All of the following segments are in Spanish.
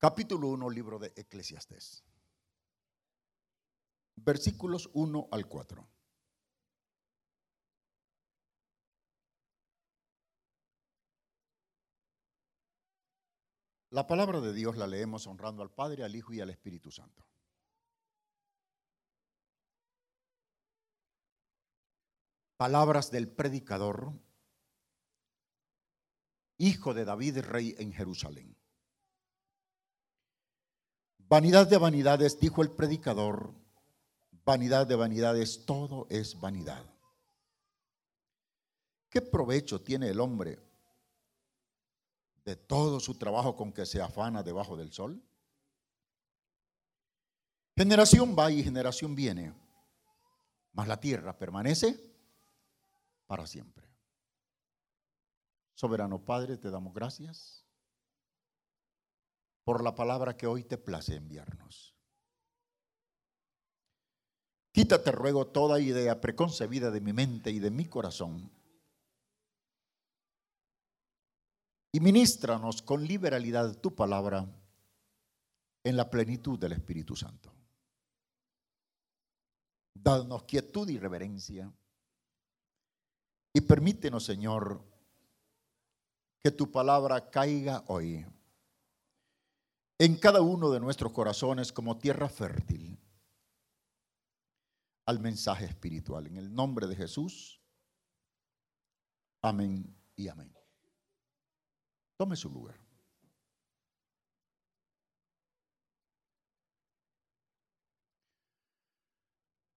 Capítulo 1, libro de Eclesiastés. Versículos 1 al 4. La palabra de Dios la leemos honrando al Padre, al Hijo y al Espíritu Santo. Palabras del predicador, hijo de David, rey en Jerusalén. Vanidad de vanidades, dijo el predicador, vanidad de vanidades, todo es vanidad. ¿Qué provecho tiene el hombre de todo su trabajo con que se afana debajo del sol? Generación va y generación viene, mas la tierra permanece para siempre. Soberano Padre, te damos gracias por la palabra que hoy te place enviarnos. Quítate, ruego, toda idea preconcebida de mi mente y de mi corazón. Y ministranos con liberalidad tu palabra en la plenitud del Espíritu Santo. Danos quietud y reverencia y permítenos, Señor, que tu palabra caiga hoy en cada uno de nuestros corazones como tierra fértil al mensaje espiritual. En el nombre de Jesús. Amén y amén. Tome su lugar.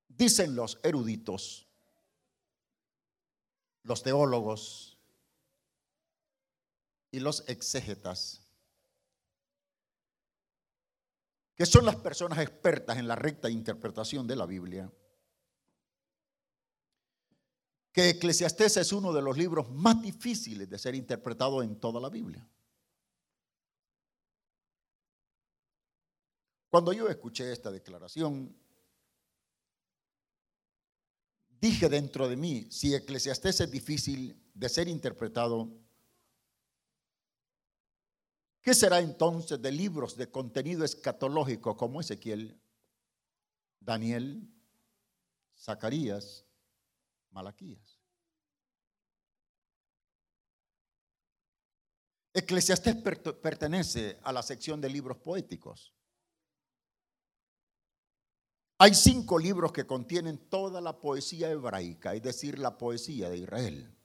Dicen los eruditos los teólogos y los exégetas, que son las personas expertas en la recta interpretación de la Biblia, que Eclesiastés es uno de los libros más difíciles de ser interpretado en toda la Biblia. Cuando yo escuché esta declaración, dije dentro de mí, si Eclesiastés es difícil de ser interpretado, ¿qué será entonces de libros de contenido escatológico como Ezequiel, Daniel, Zacarías, Malaquías? Eclesiastés pertenece a la sección de libros poéticos. Hay cinco libros que contienen toda la poesía hebraica, es decir, la poesía de Israel.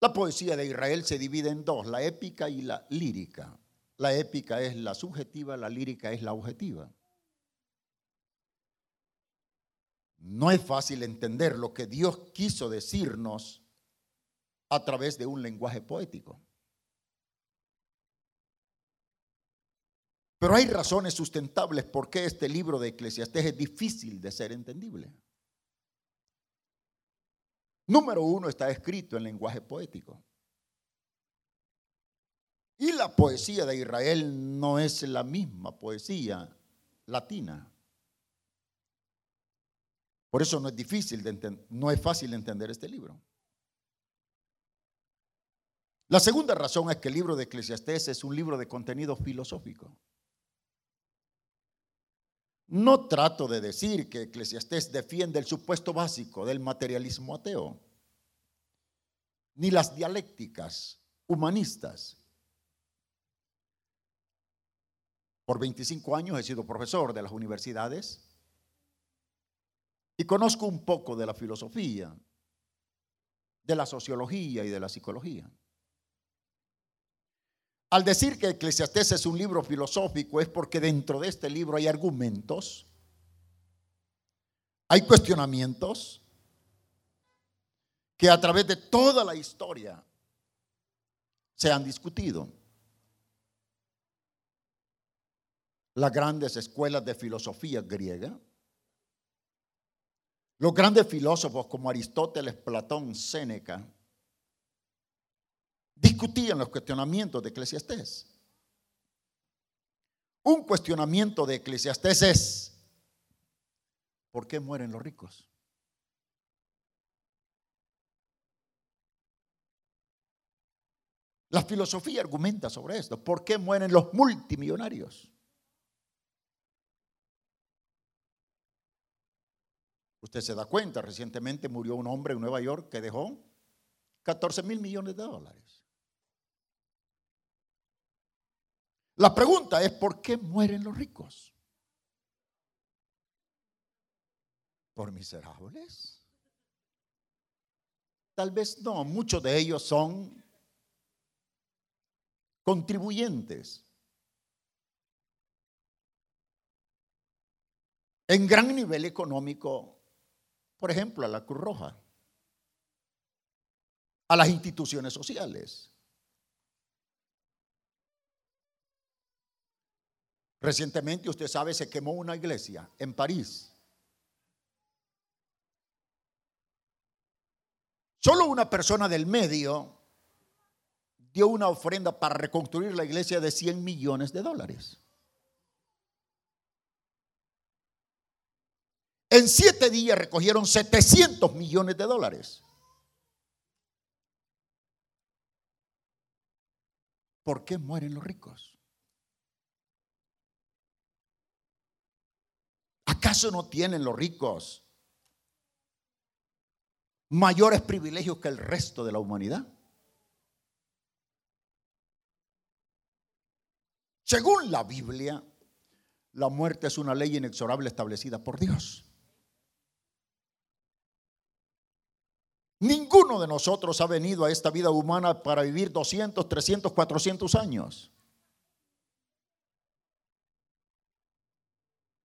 La poesía de Israel se divide en dos, la épica y la lírica. La épica es la subjetiva, la lírica es la objetiva. No es fácil entender lo que Dios quiso decirnos a través de un lenguaje poético. Pero hay razones sustentables por qué este libro de Eclesiastés es difícil de ser entendible. Número uno, está escrito en lenguaje poético. Y la poesía de Israel no es la misma poesía latina. Por eso no es difícil de no es fácil entender este libro. La segunda razón es que el libro de Eclesiastés es un libro de contenido filosófico. No trato de decir que Eclesiastés defiende el supuesto básico del materialismo ateo, ni las dialécticas humanistas. Por 25 años he sido profesor de las universidades y conozco un poco de la filosofía, de la sociología y de la psicología. Al decir que Eclesiastés es un libro filosófico es porque dentro de este libro hay argumentos, hay cuestionamientos que a través de toda la historia se han discutido. Las grandes escuelas de filosofía griega, los grandes filósofos como Aristóteles, Platón, Séneca, discutían los cuestionamientos de Eclesiastés. Un cuestionamiento de Eclesiastés es, ¿por qué mueren los ricos? La filosofía argumenta sobre esto. ¿Por qué mueren los multimillonarios? Usted se da cuenta, recientemente murió un hombre en Nueva York que dejó 14 mil millones de dólares. La pregunta es, ¿por qué mueren los ricos? ¿Por miserables? Tal vez no, muchos de ellos son contribuyentes. En gran nivel económico, por ejemplo, a la Cruz Roja, a las instituciones sociales. Recientemente, usted sabe, se quemó una iglesia en París. Solo una persona del medio dio una ofrenda para reconstruir la iglesia de 100 millones de dólares. En siete días recogieron 700 millones de dólares. ¿Por qué mueren los ricos? ¿Acaso no tienen los ricos mayores privilegios que el resto de la humanidad? Según la Biblia, la muerte es una ley inexorable establecida por Dios. Ninguno de nosotros ha venido a esta vida humana para vivir 200, 300, 400 años.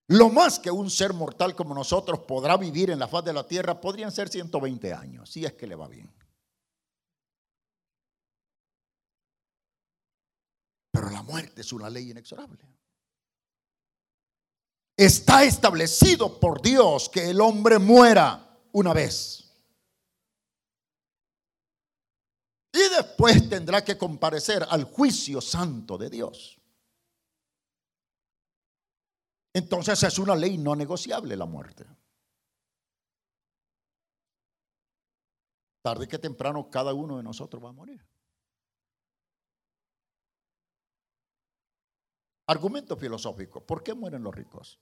Lo más que un ser mortal como nosotros podrá vivir en la faz de la tierra podrían ser 120 años, si es que le va bien. Pero la muerte es una ley inexorable. Está establecido por Dios que el hombre muera una vez. Y después tendrá que comparecer al juicio santo de Dios. Entonces es una ley no negociable la muerte. Tarde que temprano cada uno de nosotros va a morir. Argumento filosófico. ¿Por qué mueren los ricos?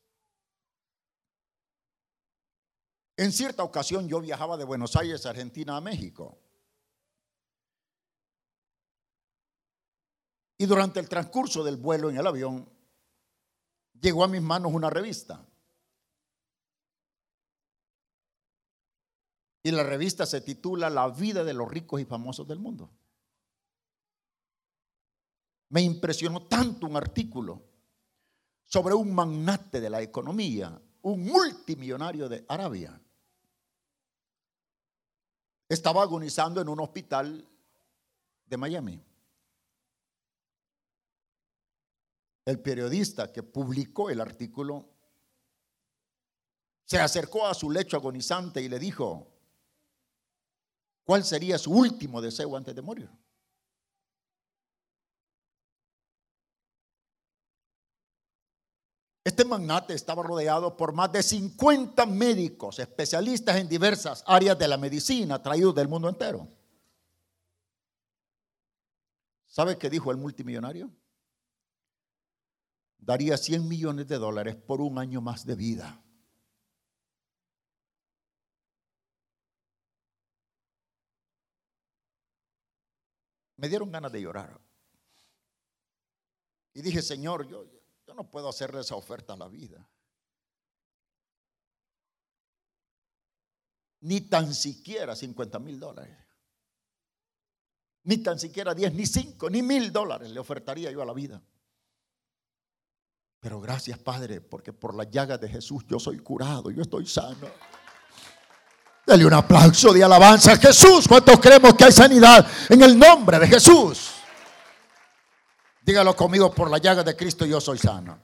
En cierta ocasión yo viajaba de Buenos Aires, Argentina, a México. Y durante el transcurso del vuelo en el avión, llegó a mis manos una revista. Y la revista se titula La vida de los ricos y famosos del mundo. Me impresionó tanto un artículo sobre un magnate de la economía, un multimillonario de Arabia. Estaba agonizando en un hospital de Miami. El periodista que publicó el artículo se acercó a su lecho agonizante y le dijo, ¿cuál sería su último deseo antes de morir? Este magnate estaba rodeado por más de 50 médicos, especialistas en diversas áreas de la medicina, traídos del mundo entero. ¿Sabe qué dijo el multimillonario? Daría 100 millones de dólares por un año más de vida. Me dieron ganas de llorar. Y dije, Señor, yo, no puedo hacerle esa oferta a la vida. Ni tan siquiera 50 mil dólares. Ni tan siquiera 10, ni 5, ni mil dólares le ofertaría yo a la vida. Pero gracias, Padre, porque por la llaga de Jesús yo soy curado, yo estoy sano. Dale un aplauso de alabanza a Jesús. ¿Cuántos creemos que hay sanidad en el nombre de Jesús? Dígalo conmigo, por la llaga de Cristo yo soy sano.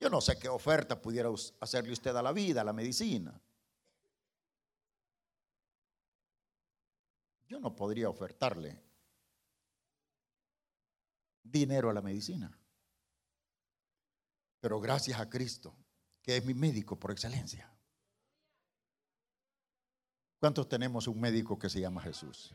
Yo no sé qué oferta pudiera hacerle usted a la vida, a la medicina. Yo no podría ofertarle dinero a la medicina. Pero gracias a Cristo, que es mi médico por excelencia. ¿Cuántos tenemos un médico que se llama Jesús?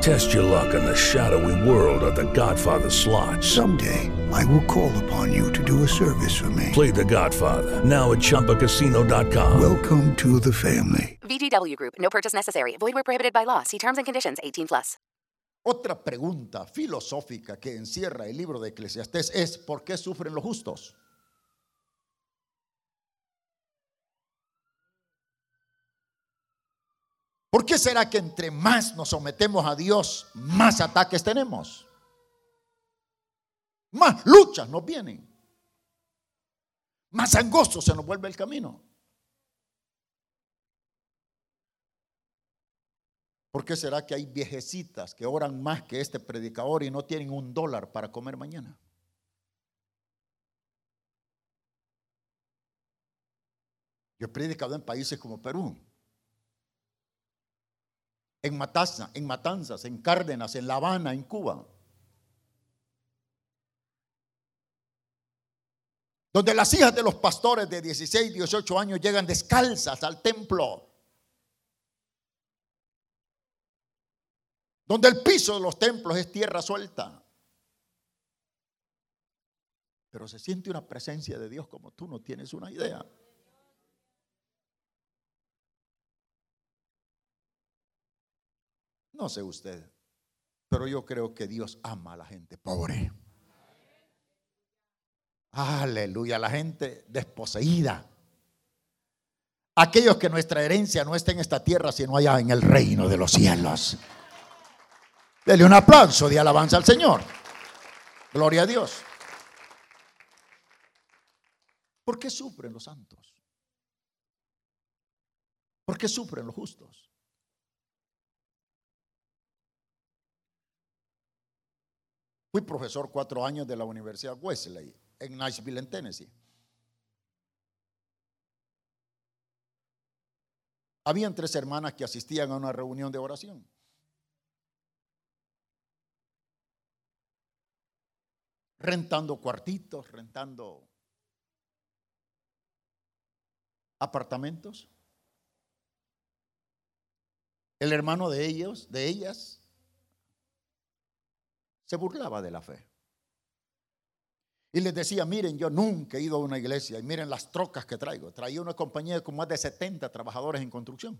Test your luck in the shadowy world of The Godfather slot. Someday, I will call upon you to do a service for me. Play The Godfather now at ChumbaCasino.com. Welcome to the family. VGW Group. No purchase necessary. Void where prohibited by law. See terms and conditions. 18 plus. Otra pregunta filosófica que encierra el libro de Eclesiastés es ¿por qué sufren los justos? ¿Por qué será que entre más nos sometemos a Dios, más ataques tenemos? Más luchas nos vienen. Más angosto se nos vuelve el camino. ¿Por qué será que hay viejecitas que oran más que este predicador y no tienen un dólar para comer mañana? Yo he predicado en países como Perú, en Matanzas, en Matanzas, en Cárdenas, en La Habana, en Cuba. Donde las hijas de los pastores de 16, 18 años llegan descalzas al templo. Donde el piso de los templos es tierra suelta. Pero se siente una presencia de Dios como tú no tienes una idea. No sé usted, pero yo creo que Dios ama a la gente pobre. Aleluya, la gente desposeída. Aquellos que nuestra herencia no está en esta tierra, sino allá en el reino de los cielos. Dele un aplauso de alabanza al Señor. Gloria a Dios. ¿Por qué sufren los santos? ¿Por qué sufren los justos? Fui profesor cuatro años de la Universidad Wesley en Nashville, en Tennessee. Habían tres hermanas que asistían a una reunión de oración. Rentando cuartitos, rentando apartamentos. El hermano de ellos, de ellas, se burlaba de la fe. Y les decía, miren, yo nunca he ido a una iglesia y miren las trocas que traigo. Traía una compañía con más de 70 trabajadores en construcción.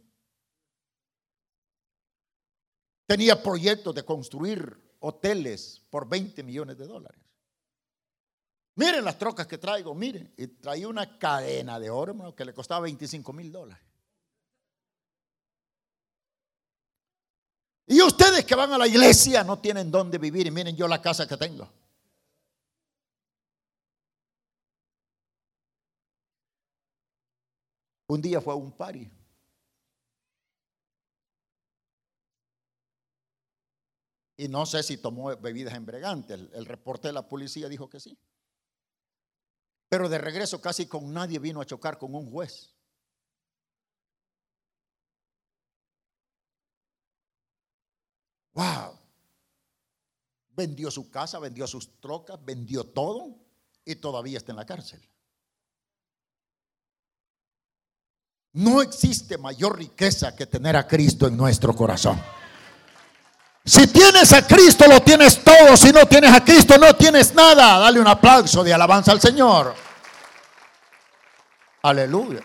Tenía proyectos de construir hoteles por 20 millones de dólares. Miren las trocas que traigo, miren. Y traía una cadena de oro que le costaba 25 mil dólares. Y ustedes que van a la iglesia no tienen dónde vivir. Y miren yo la casa que tengo. Un día fue a un party. Y no sé si tomó bebidas embriagantes. El, el reporte de la policía dijo que sí. Pero de regreso casi con nadie vino a chocar con un juez. Wow. Vendió su casa, vendió sus trocas, vendió todo y todavía está en la cárcel. No existe mayor riqueza que tener a Cristo en nuestro corazón. Si tienes a Cristo, lo tienes todo. Si no tienes a Cristo, no tienes nada. Dale un aplauso de alabanza al Señor. Aleluya.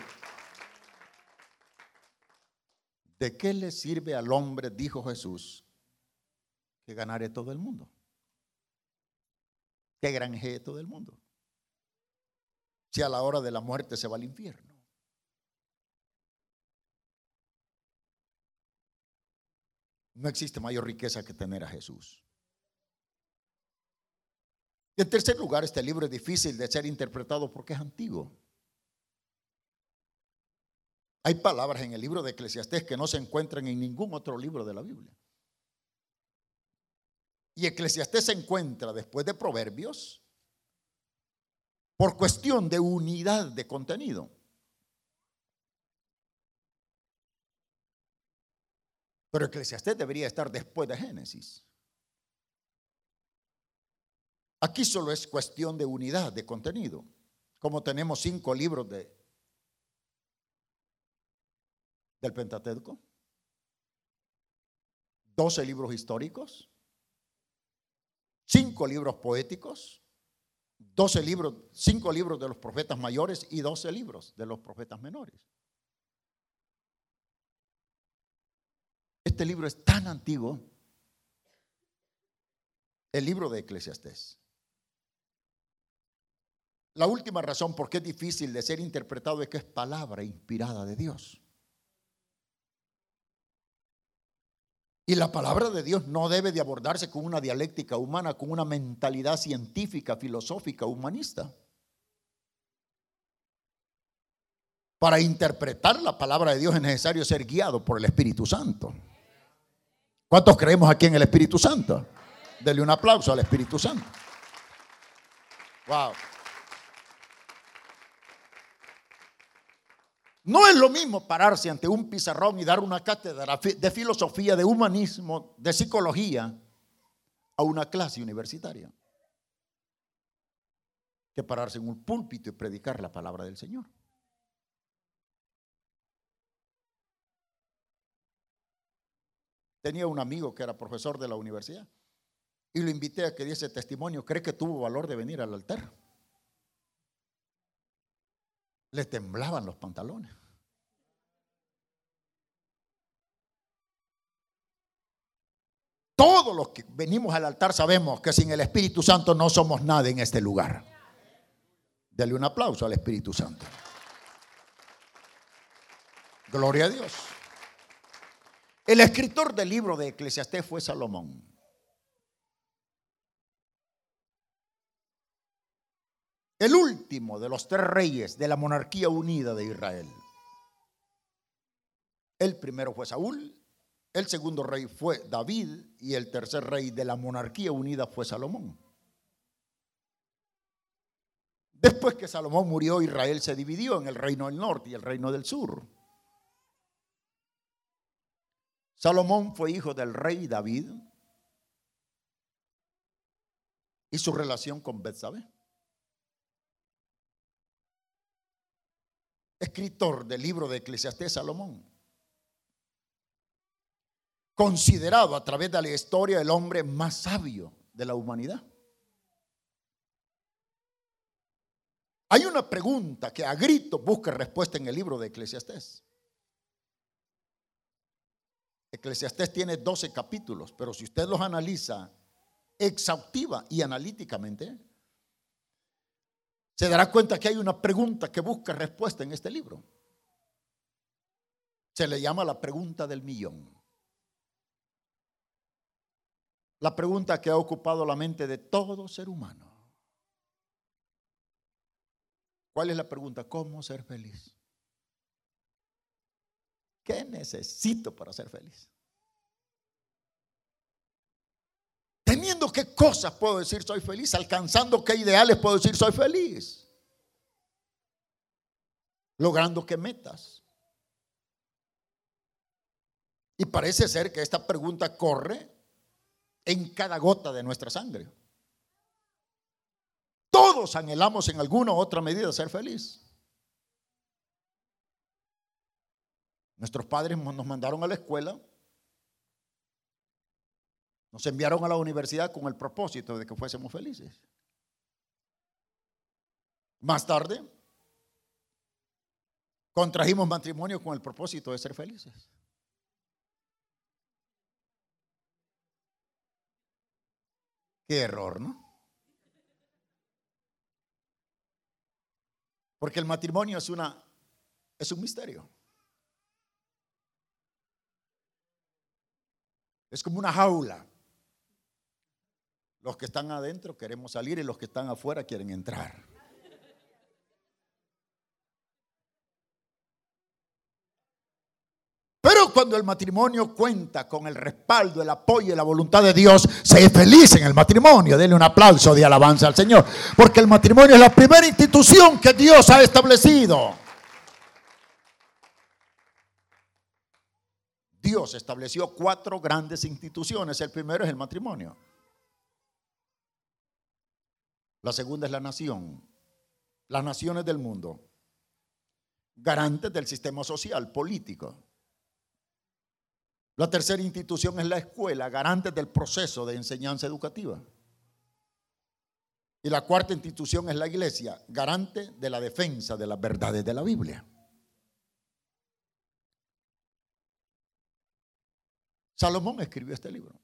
¿De qué le sirve al hombre, dijo Jesús, que ganare todo el mundo? Que granjee todo el mundo. Si a la hora de la muerte se va al infierno. No existe mayor riqueza que tener a Jesús. Y en tercer lugar, este libro es difícil de ser interpretado porque es antiguo. Hay palabras en el libro de Eclesiastés que no se encuentran en ningún otro libro de la Biblia. Y Eclesiastés se encuentra después de Proverbios por cuestión de unidad de contenido. Pero Eclesiastés debería estar después de Génesis. Aquí solo es cuestión de unidad de contenido. Como tenemos cinco libros de, del Pentateuco, doce libros históricos, cinco libros poéticos, doce libros, cinco libros de los profetas mayores y doce libros de los profetas menores. Este libro es tan antiguo, el libro de Eclesiastés. La última razón por qué es difícil de ser interpretado es que es palabra inspirada de Dios. Y la palabra de Dios no debe de abordarse con una dialéctica humana, con una mentalidad científica, filosófica, humanista. Para interpretar la palabra de Dios es necesario ser guiado por el Espíritu Santo. ¿Cuántos creemos aquí en el Espíritu Santo? Dele un aplauso al Espíritu Santo. Wow. No es lo mismo pararse ante un pizarrón y dar una cátedra de filosofía, de humanismo, de psicología a una clase universitaria que pararse en un púlpito y predicar la palabra del Señor. Tenía un amigo que era profesor de la universidad y lo invité a que diese testimonio. ¿Cree que tuvo valor de venir al altar? Le temblaban los pantalones. Todos los que venimos al altar sabemos que sin el Espíritu Santo no somos nada en este lugar. Dale un aplauso al Espíritu Santo. Gloria a Dios. El escritor del libro de Eclesiastés fue Salomón. El último de los tres reyes de la monarquía unida de Israel. El primero fue Saúl, el segundo rey fue David y el tercer rey de la monarquía unida fue Salomón. Después que Salomón murió, Israel se dividió en el reino del norte y el reino del sur. Salomón fue hijo del rey David y su relación con Betsabé. Escritor del libro de Eclesiastés Salomón. Considerado a través de la historia el hombre más sabio de la humanidad. Hay una pregunta que a grito busca respuesta en el libro de Eclesiastés. Eclesiastés tiene 12 capítulos, pero si usted los analiza exhaustiva y analíticamente, se dará cuenta que hay una pregunta que busca respuesta en este libro. Se le llama la pregunta del millón. La pregunta que ha ocupado la mente de todo ser humano. ¿Cuál es la pregunta? ¿Cómo ser feliz? ¿Qué necesito para ser feliz? Qué cosas puedo decir soy feliz. Alcanzando qué ideales puedo decir soy feliz. Logrando qué metas. Y parece ser que esta pregunta corre en cada gota de nuestra sangre. Todos anhelamos en alguna u otra medida ser feliz. Nuestros padres nos mandaron a la escuela, nos enviaron a la universidad con el propósito de que fuésemos felices. Más tarde, contrajimos matrimonio con el propósito de ser felices. Qué error, ¿no? Porque el matrimonio es una es un misterio. Es como una jaula. Los que están adentro queremos salir y los que están afuera quieren entrar. cuando el matrimonio cuenta con el respaldo, el apoyo y la voluntad de Dios, se es feliz en el matrimonio. Denle un aplauso de alabanza al Señor. Porque el matrimonio es la primera institución que Dios ha establecido. Dios estableció cuatro grandes instituciones. El primero es el matrimonio. La segunda es la nación. Las naciones del mundo. Garantes del sistema social, político. La tercera institución es la escuela, garante del proceso de enseñanza educativa. Y la cuarta institución es la iglesia, garante de la defensa de las verdades de la Biblia. Salomón escribió este libro.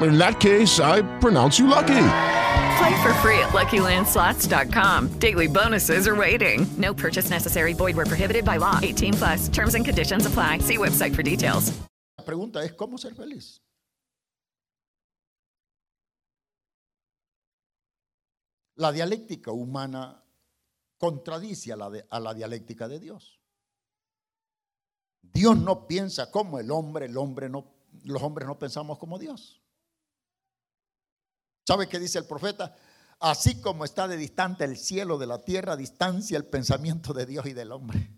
In that case, I pronounce you lucky. Play for free at LuckyLandSlots.com. Daily bonuses are waiting. No purchase necessary. Void were prohibited by law. 18 plus. Terms and conditions apply. See website for details. La pregunta es cómo ser feliz. La dialéctica humana contradice a la, de, a la dialéctica de Dios. Dios no piensa como el hombre, el hombre no, los hombres no pensamos como Dios. ¿Sabe qué dice el profeta? Así como está de distante el cielo de la tierra, distancia el pensamiento de Dios y del hombre.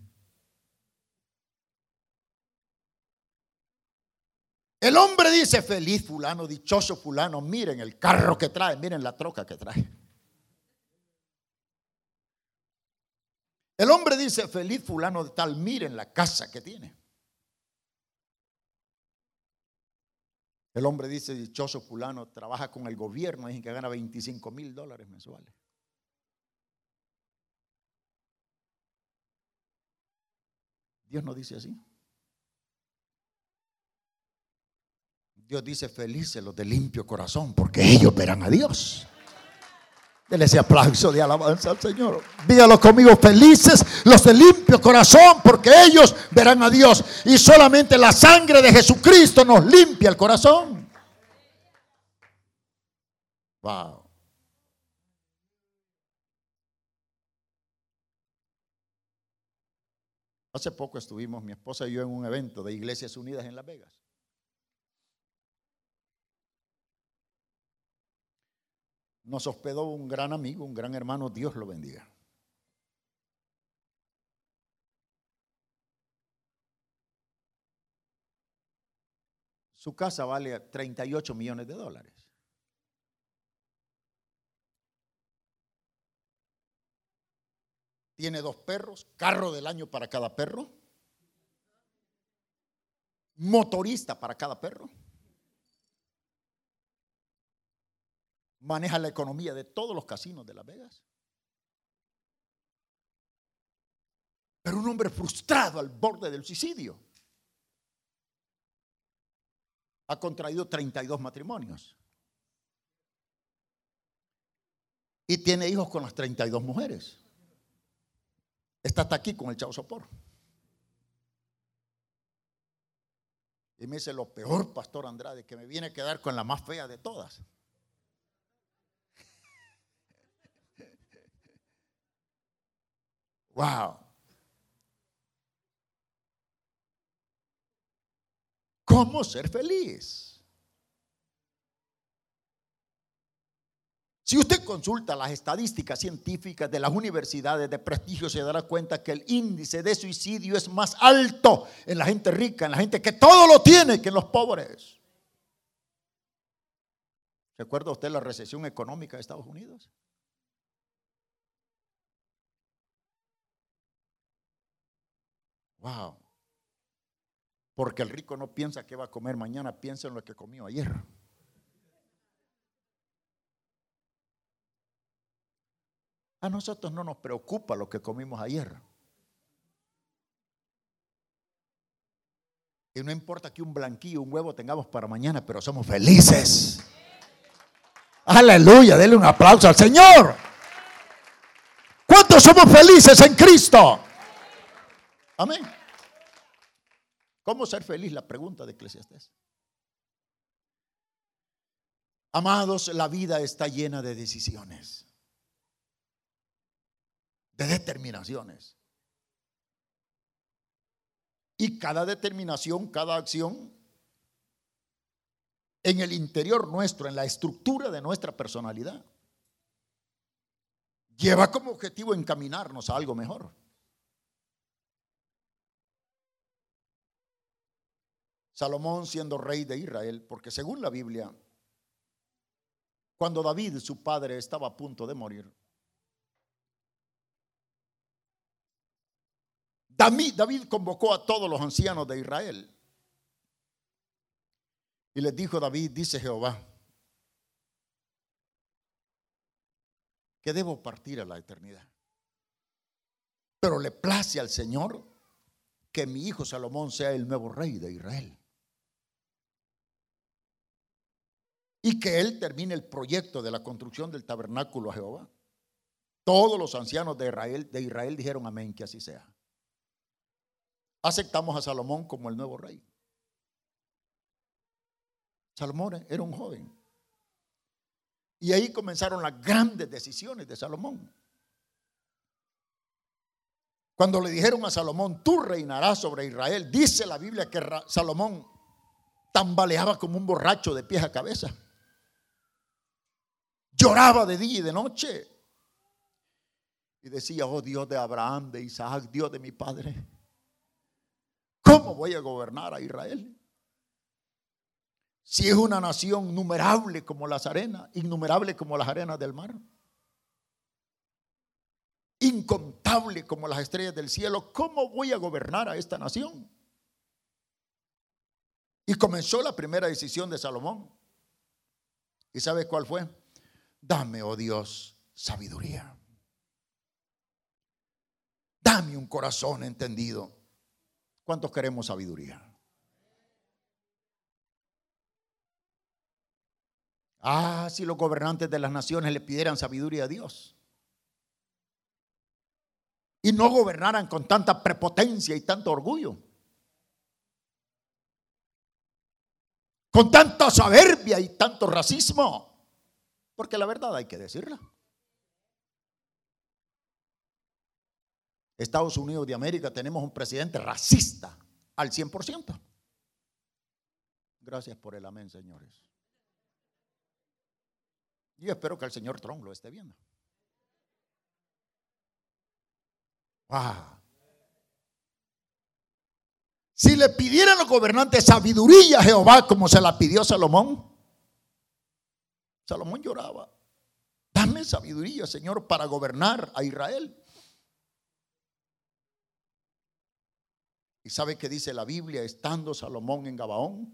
El hombre dice, feliz fulano, dichoso fulano, miren el carro que trae, miren la troca que trae. El hombre dice, feliz fulano de tal, miren la casa que tiene. El hombre dice, dichoso fulano, trabaja con el gobierno, dicen que gana 25 mil dólares mensuales. Dios no dice así. Dios dice, felices los de limpio corazón, porque ellos verán a Dios. Denle ese aplauso de alabanza al Señor. Dígalo conmigo, felices los de limpio corazón, porque ellos verán a Dios. Y solamente la sangre de Jesucristo nos limpia el corazón. Wow. Hace poco estuvimos mi esposa y yo en un evento de Iglesias Unidas en Las Vegas. Nos hospedó un gran amigo, un gran hermano, Dios lo bendiga. Su casa vale 38 millones de dólares. Tiene dos perros, carro del año para cada perro motorista para cada perro. Maneja la economía de todos los casinos de Las Vegas. Pero un hombre frustrado al borde del suicidio. Ha contraído 32 matrimonios. Y tiene hijos con las 32 mujeres. Está hasta aquí con el chavo sopor. Y me dice, lo peor, Pastor Andrade, que me viene a quedar con la más fea de todas. Wow. ¿Cómo ser feliz? Si usted consulta las estadísticas científicas de las universidades de prestigio, se dará cuenta que el índice de suicidio es más alto en la gente rica, en la gente que todo lo tiene, que en los pobres. ¿Recuerda usted la recesión económica de Estados Unidos? Wow. Porque el rico no piensa que va a comer mañana, piensa en lo que comió ayer. A nosotros no nos preocupa lo que comimos ayer. Y no importa que un blanquillo, un huevo tengamos para mañana, pero somos felices. Aleluya, denle un aplauso al Señor. ¿Cuántos somos felices en Cristo? Amén. ¿Cómo ser feliz? La pregunta de Eclesiastes. Amados, la vida está llena de decisiones de determinaciones. Y cada determinación, cada acción, en el interior nuestro, en la estructura de nuestra personalidad, lleva como objetivo encaminarnos a algo mejor. Salomón siendo rey de Israel, porque según la Biblia, cuando David, su padre, estaba a punto de morir, David, convocó a todos los ancianos de Israel. Y les dijo David, dice Jehová, que debo partir a la eternidad. Pero le place al Señor que mi hijo Salomón sea el nuevo rey de Israel. Y que él termine el proyecto de la construcción del tabernáculo a Jehová. Todos los ancianos de Israel, dijeron amén, que así sea aceptamos a Salomón como el nuevo rey. Salomón era un joven. Y ahí comenzaron las grandes decisiones de Salomón. Cuando le dijeron a Salomón, tú reinarás sobre Israel, dice la Biblia que Salomón tambaleaba como un borracho de pies a cabeza. Lloraba de día y de noche. Y decía, oh Dios de Abraham, de Isaac, Dios de mi padre. ¿Cómo voy a gobernar a Israel? Si es una nación numerable como las arenas, innumerable como las arenas del mar, incontable como las estrellas del cielo, ¿cómo voy a gobernar a esta nación? Y comenzó la primera decisión de Salomón. ¿Y sabe cuál fue? Dame, oh Dios, sabiduría. Dame un corazón entendido ¿Cuántos queremos sabiduría? Ah, si los gobernantes de las naciones le pidieran sabiduría a Dios. Y no gobernaran con tanta prepotencia y tanto orgullo. Con tanta soberbia y tanto racismo. Porque la verdad hay que decirla. Estados Unidos de América tenemos un presidente racista al 100%. Gracias por el amén, señores. Y espero que el señor Trump lo esté viendo. Si le pidieran los gobernantes sabiduría a Jehová como se la pidió Salomón, Salomón lloraba. Dame sabiduría, Señor, para gobernar a Israel. ¿Y sabe qué dice la Biblia? Estando Salomón en Gabaón,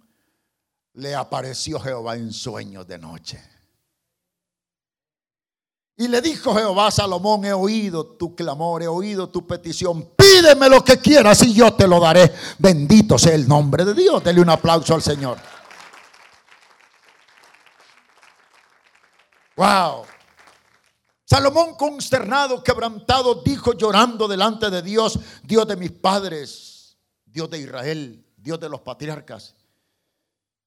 le apareció Jehová en sueños de noche. Y le dijo Jehová Salomón, he oído tu clamor, he oído tu petición, pídeme lo que quieras y yo te lo daré. Bendito sea el nombre de Dios. Dele un aplauso al Señor. Wow. Salomón consternado, quebrantado, dijo llorando delante de Dios, Dios de mis padres, Dios de Israel, Dios de los patriarcas.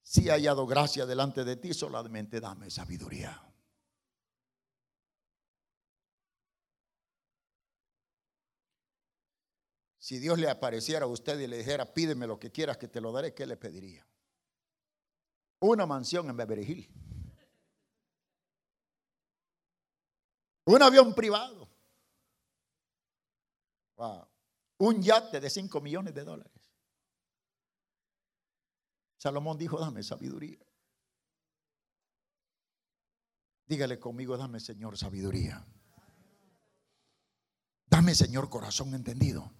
Si he hallado gracia delante de ti, solamente dame sabiduría. Si Dios le apareciera a usted y le dijera, pídeme lo que quieras que te lo daré, ¿qué le pediría? Una mansión en Beverly. Un avión privado. Un yate de 5 millones de dólares. Salomón dijo, dame sabiduría. Dígale conmigo, dame Señor sabiduría. Dame Señor corazón entendido.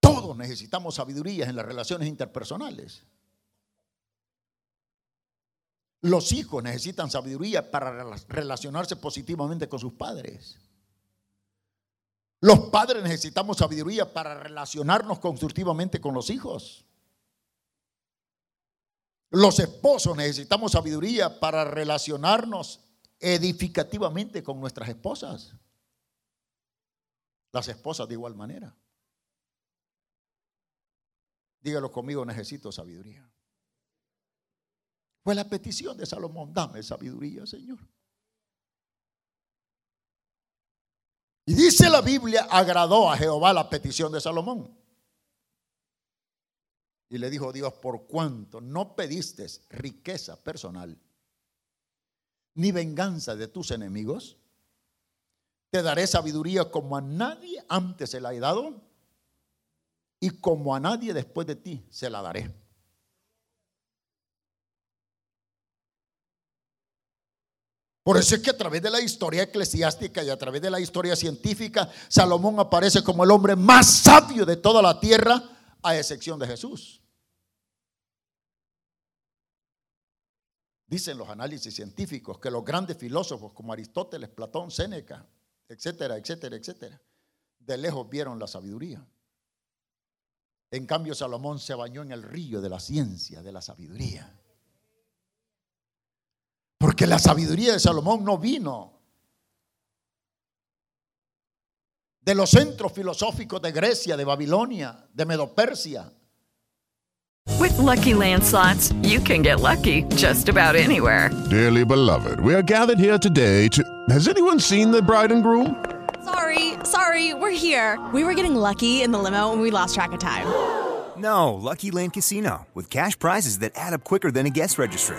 Todos necesitamos sabiduría en las relaciones interpersonales. Los hijos necesitan sabiduría para relacionarse positivamente con sus padres. Los padres necesitamos sabiduría para relacionarnos constructivamente con los hijos. Los esposos necesitamos sabiduría para relacionarnos edificativamente con nuestras esposas. Las esposas de igual manera. Dígalo conmigo, necesito sabiduría. Fue la petición de Salomón, dame sabiduría, Señor. Y dice la Biblia, agradó a Jehová la petición de Salomón. Y le dijo Dios, por cuanto no pediste riqueza personal, ni venganza de tus enemigos, te daré sabiduría como a nadie antes se la he dado, y como a nadie después de ti se la daré. Por eso es que a través de la historia eclesiástica y a través de la historia científica, Salomón aparece como el hombre más sabio de toda la tierra, a excepción de Jesús. Dicen los análisis científicos que los grandes filósofos como Aristóteles, Platón, Séneca, etcétera, etcétera, etcétera, de lejos vieron la sabiduría. En cambio, Salomón se bañó en el río de la ciencia, de la sabiduría. Porque la sabiduría de Salomón no vino de los centros filosóficos de Grecia, de Babilonia, de Medopersia. With lucky landslots, you can get lucky just about anywhere. Dearly beloved, we are gathered here today to. Has anyone seen the bride and groom? Sorry, sorry, we're here. We were getting lucky in the limo and we lost track of time. No, Lucky Land Casino, with cash prizes that add up quicker than a guest registry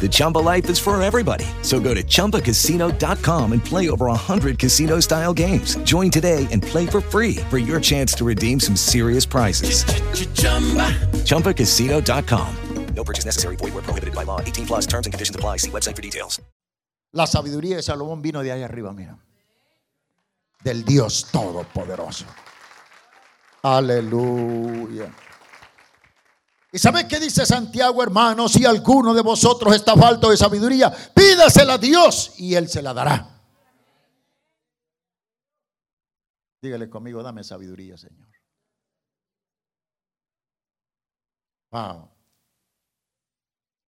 The Chumba life is for everybody. So go to ChumbaCasino.com and play over 100 casino style games. Join today and play for free for your chance to redeem some serious prizes. Ch-ch-chumba. ChumbaCasino.com. No purchase necessary. Void where prohibited by law. 18 plus terms and conditions apply. See website for details. La sabiduría de Salomón vino de ahí arriba, mira. Del Dios Todopoderoso. Aleluya. ¿Y sabe qué dice Santiago, hermano? Si alguno de vosotros está falto de sabiduría, pídasela a Dios y Él se la dará. Dígale conmigo, dame sabiduría, Señor. Wow.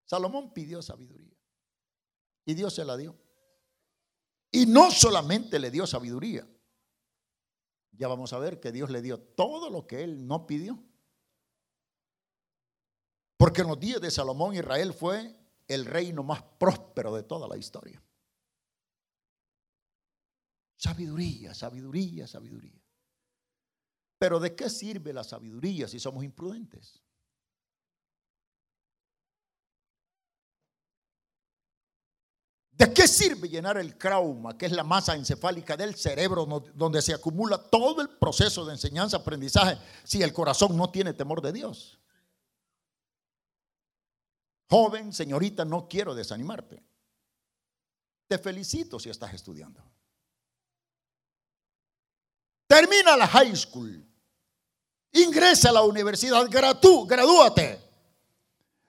Salomón pidió sabiduría y Dios se la dio. Y no solamente le dio sabiduría, ya vamos a ver que Dios le dio todo lo que él no pidió. Porque en los días de Salomón Israel fue el reino más próspero de toda la historia. Sabiduría, sabiduría, sabiduría. Pero ¿de qué sirve la sabiduría si somos imprudentes? ¿De qué sirve llenar el trauma, que es la masa encefálica del cerebro donde se acumula todo el proceso de enseñanza, aprendizaje, si el corazón no tiene temor de Dios? Joven, señorita, no quiero desanimarte. Te felicito si estás estudiando. Termina la high school. Ingresa a la universidad, gratú, gradúate.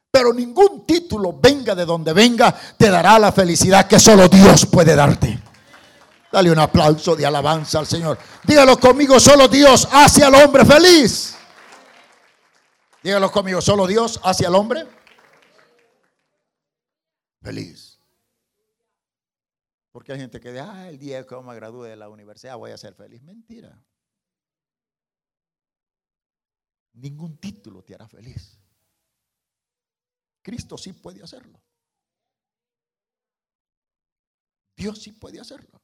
Pero ningún título, venga de donde venga, te dará la felicidad que solo Dios puede darte. Dale un aplauso de alabanza al Señor. Dígalo conmigo, solo Dios hace al hombre feliz. Dígalo conmigo, solo Dios hace al hombre feliz. Porque hay gente que dice, ah, el día que me gradúe de la universidad voy a ser feliz. Mentira. Ningún título te hará feliz. Cristo sí puede hacerlo. Dios sí puede hacerlo.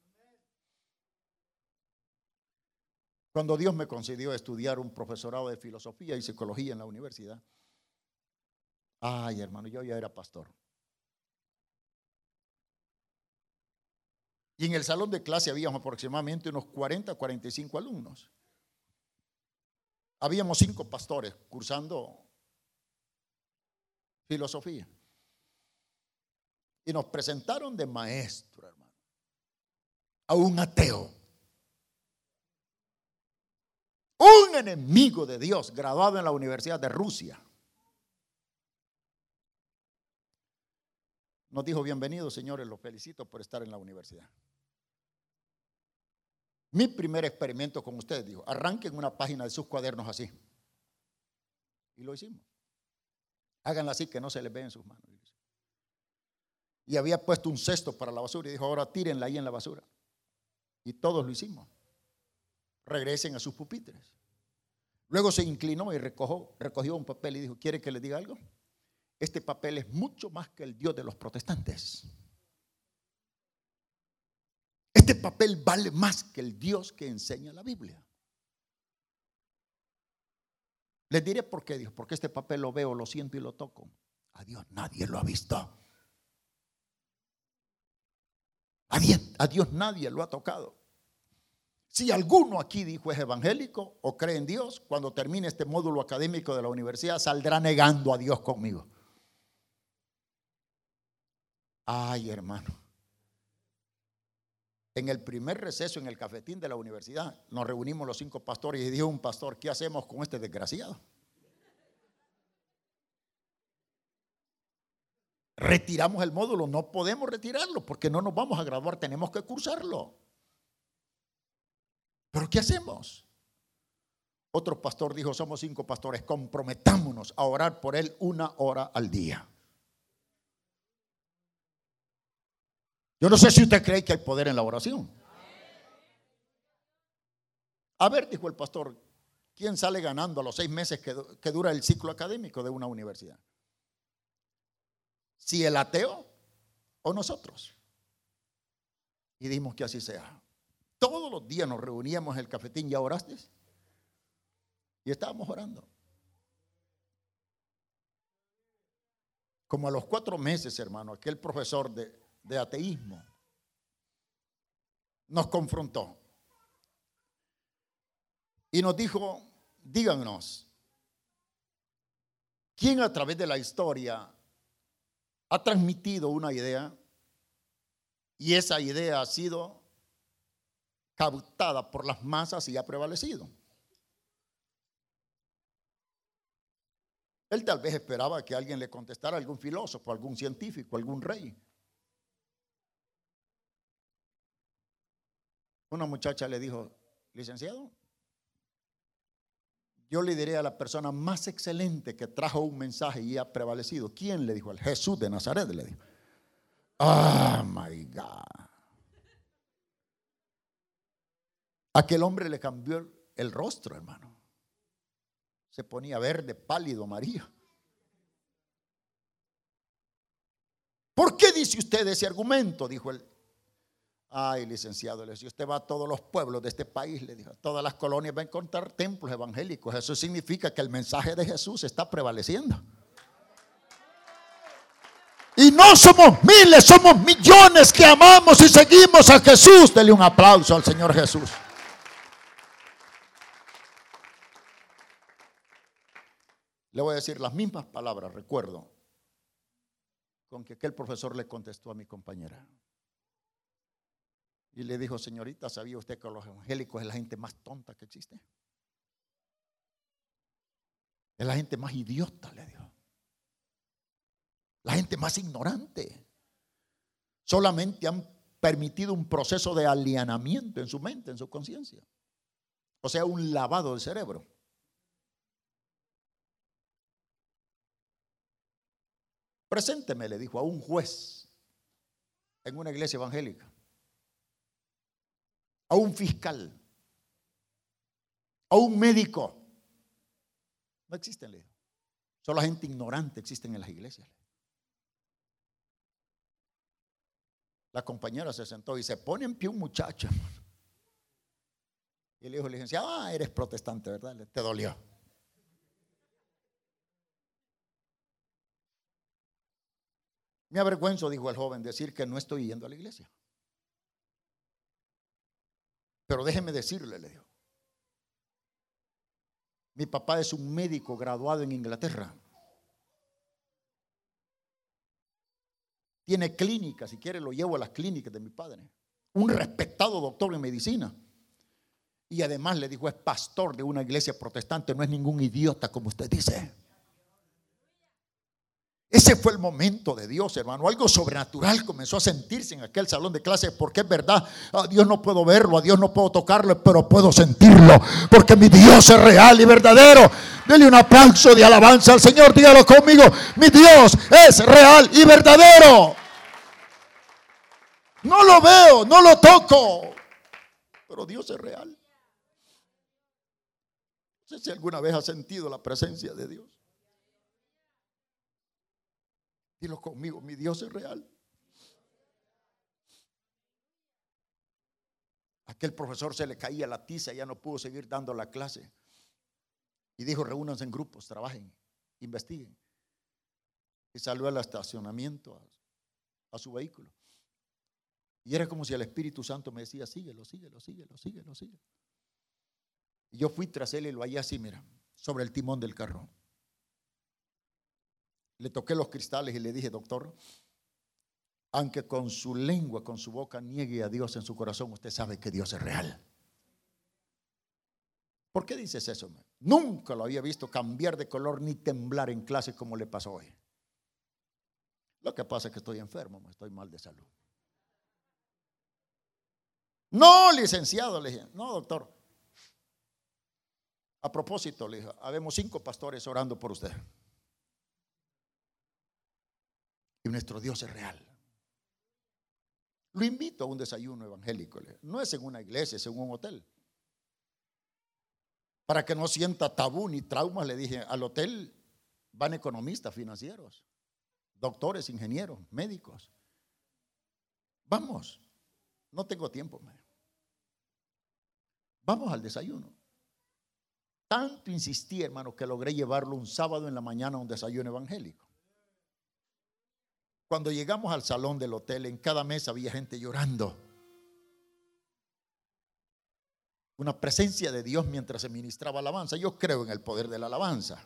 Cuando Dios me concedió estudiar un profesorado de filosofía y psicología en la universidad, ay hermano, yo ya era pastor. Y en el salón de clase habíamos aproximadamente unos 40, 45 alumnos. Habíamos cinco pastores cursando filosofía. Y nos presentaron de maestro, hermano, a un ateo. Un enemigo de Dios, graduado en la Universidad de Rusia. Nos dijo, bienvenidos señores, los felicito por estar en la universidad. Mi primer experimento con ustedes, dijo, arranquen una página de sus cuadernos así. Y lo hicimos. Háganla así que no se les ve en sus manos. Y había puesto un cesto para la basura y dijo, ahora tírenla ahí en la basura. Y todos lo hicimos. Regresen a sus pupitres. Luego se inclinó y recogió, un papel y dijo, ¿quiere que le diga algo? Este papel es mucho más que el Dios de los protestantes. Este papel vale más que el Dios que enseña la Biblia. Les diré por qué, Dios, porque este papel lo veo, lo siento y lo toco. A Dios nadie lo ha visto. A Dios, nadie lo ha tocado. Si alguno aquí dijo es evangélico o cree en Dios, cuando termine este módulo académico de la universidad saldrá negando a Dios conmigo. Ay, hermano. En el primer receso en el cafetín de la universidad nos reunimos los cinco pastores y dijo un pastor, ¿qué hacemos con este desgraciado? Retiramos el módulo, no podemos retirarlo porque no nos vamos a graduar, tenemos que cursarlo. ¿Pero qué hacemos? Otro pastor dijo, somos cinco pastores, comprometámonos a orar por él una hora al día. Yo no sé si usted cree que hay poder en la oración. A ver, dijo el pastor, ¿quién sale ganando a los seis meses que, dura el ciclo académico de una universidad? ¿Si el ateo o nosotros? Y dimos que así sea. Todos los días nos reuníamos en el cafetín, ¿ya oraste? Y estábamos orando. Como a los cuatro meses, hermano, aquel profesor de, de ateísmo, nos confrontó y nos dijo, díganos, ¿quién a través de la historia ha transmitido una idea y esa idea ha sido captada por las masas y ha prevalecido? Él tal vez esperaba que alguien le contestara, algún filósofo, algún científico, algún rey. Una muchacha le dijo, licenciado, yo le diré a la persona más excelente que trajo un mensaje y ha prevalecido. ¿Quién le dijo? El Jesús de Nazaret le dijo. Oh my God. Aquel hombre le cambió el rostro, hermano. Se ponía verde, pálido, María. ¿Por qué dice usted ese argumento? Dijo el, Ay, licenciado, le usted va a todos los pueblos de este país, le dijo, a todas las colonias va a encontrar templos evangélicos. Eso significa que el mensaje de Jesús está prevaleciendo. Y no somos miles, somos millones que amamos y seguimos a Jesús. Dele un aplauso al Señor Jesús. Le voy a decir las mismas palabras, recuerdo, con que aquel profesor le contestó a mi compañera. Y le dijo, señorita, ¿sabía usted que los evangélicos es la gente más tonta que existe? Es la gente más idiota, le dijo. La gente más ignorante. Solamente han permitido un proceso de alienamiento en su mente, en su conciencia. O sea, un lavado del cerebro. Presénteme, le dijo a un juez en una iglesia evangélica, a un fiscal, a un médico. No existen, le. Solo gente ignorante existen en las iglesias. La compañera se sentó y se pone en pie un muchacho. Y le dijo, licenciado, ah, eres protestante, ¿verdad? Te dolió. Me avergüenzo, dijo el joven, decir que no estoy yendo a la iglesia. Pero déjeme decirle, le dijo. Mi papá es un médico graduado en Inglaterra. Tiene clínica, si quiere lo llevo a las clínicas de mi padre. Un respetado doctor en medicina. Y además le dijo, es pastor de una iglesia protestante, no es ningún idiota como usted dice. Ese fue el momento de Dios, hermano. Algo sobrenatural comenzó a sentirse en aquel salón de clase, porque es verdad, a Dios no puedo verlo, a Dios no puedo tocarlo, pero puedo sentirlo, porque mi Dios es real y verdadero. Dele un aplauso de alabanza al Señor, dígalo conmigo, mi Dios es real y verdadero. No lo veo, no lo toco, pero Dios es real. No sé si alguna vez ha sentido la presencia de Dios. Dilo conmigo, mi Dios es real. Aquel profesor se le caía la tiza, ya no pudo seguir dando la clase. Y dijo, reúnanse en grupos, trabajen, investiguen. Y salió al estacionamiento a, su vehículo. Y era como si el Espíritu Santo me decía, síguelo, síguelo, síguelo, síguelo, síguelo. Y yo fui tras él y lo hallé así, mira, sobre el timón del carro. Le toqué los cristales y le dije, doctor, aunque con su lengua, con su boca niegue a Dios en su corazón, usted sabe que Dios es real. ¿Por qué dices eso? Nunca lo había visto cambiar de color ni temblar en clase como le pasó hoy. Lo que pasa es que estoy enfermo, estoy mal de salud. No, licenciado, le dije, no, doctor. A propósito, le dije, habemos cinco pastores orando por usted. Y nuestro Dios es real. Lo invito a un desayuno evangélico. No es en una iglesia, es en un hotel. Para que no sienta tabú ni traumas, le dije, al hotel van economistas financieros, doctores, ingenieros, médicos. Vamos, no tengo tiempo. Vamos al desayuno. Tanto insistí, hermano, que logré llevarlo un sábado en la mañana a un desayuno evangélico. Cuando llegamos al salón del hotel, en cada mesa había gente llorando. Una presencia de Dios mientras se ministraba alabanza. Yo creo en el poder de la alabanza.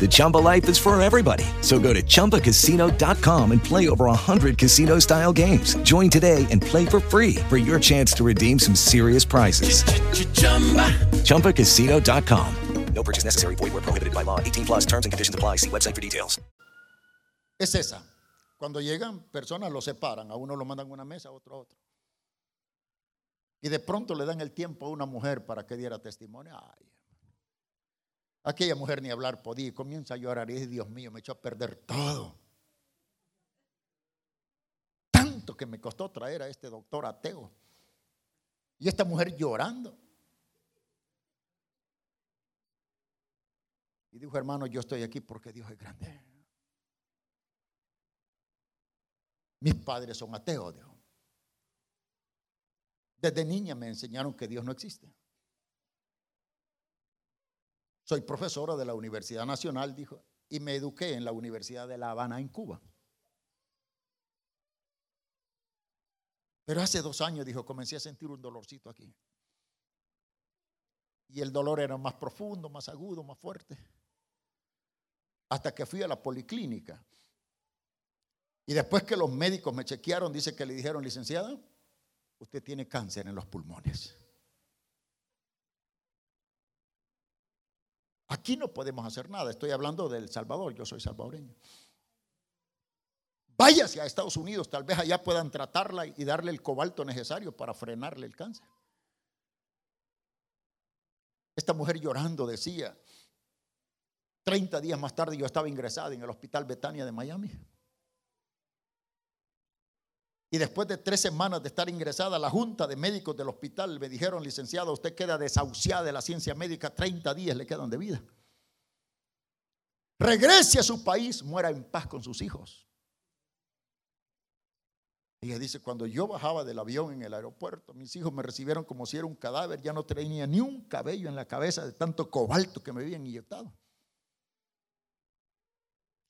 The Chumba life is for everybody. So go to ChumbaCasino.com and play over 100 casino style games. Join today and play for free for your chance to redeem some serious prizes. ChumbaCasino.com. No purchase necessary. Void where prohibited by law. 18 plus terms and conditions apply. See website for details. Es esa. Cuando llegan personas lo separan. A uno lo mandan a una mesa, a otro a otro. Y de pronto le dan el tiempo a una mujer para que diera testimonio. Ay, aquella mujer ni hablar podía y comienza a llorar y dice, Dios mío, me echó a perder todo. Tanto que me costó traer a este doctor ateo. Y esta mujer llorando. Y dijo, hermano, yo estoy aquí porque Dios es grande. Mis padres son ateos, dijo. Desde niña me enseñaron que Dios no existe. Soy profesora de la Universidad Nacional, dijo, y me eduqué en la Universidad de La Habana, en Cuba. Pero hace dos años, dijo, comencé a sentir un dolorcito aquí. Y el dolor era más profundo, más agudo, más fuerte. Hasta que fui a la policlínica. Y después que los médicos me chequearon, dice que le dijeron, licenciada, usted tiene cáncer en los pulmones. Aquí no podemos hacer nada. Estoy hablando del Salvador, yo soy salvadoreño. Váyase a Estados Unidos, tal vez allá puedan tratarla y darle el cobalto necesario para frenarle el cáncer. Esta mujer llorando decía, 30 días más tarde yo estaba ingresada en el hospital Betania de Miami. Y después de tres semanas de estar ingresada, la junta de médicos del hospital me dijeron, licenciado, usted queda desahuciada de la ciencia médica, 30 días le quedan de vida. Regrese a su país, muera en paz con sus hijos. Ella dice, cuando yo bajaba del avión en el aeropuerto, mis hijos me recibieron como si era un cadáver, ya no tenía ni un cabello en la cabeza de tanto cobalto que me habían inyectado.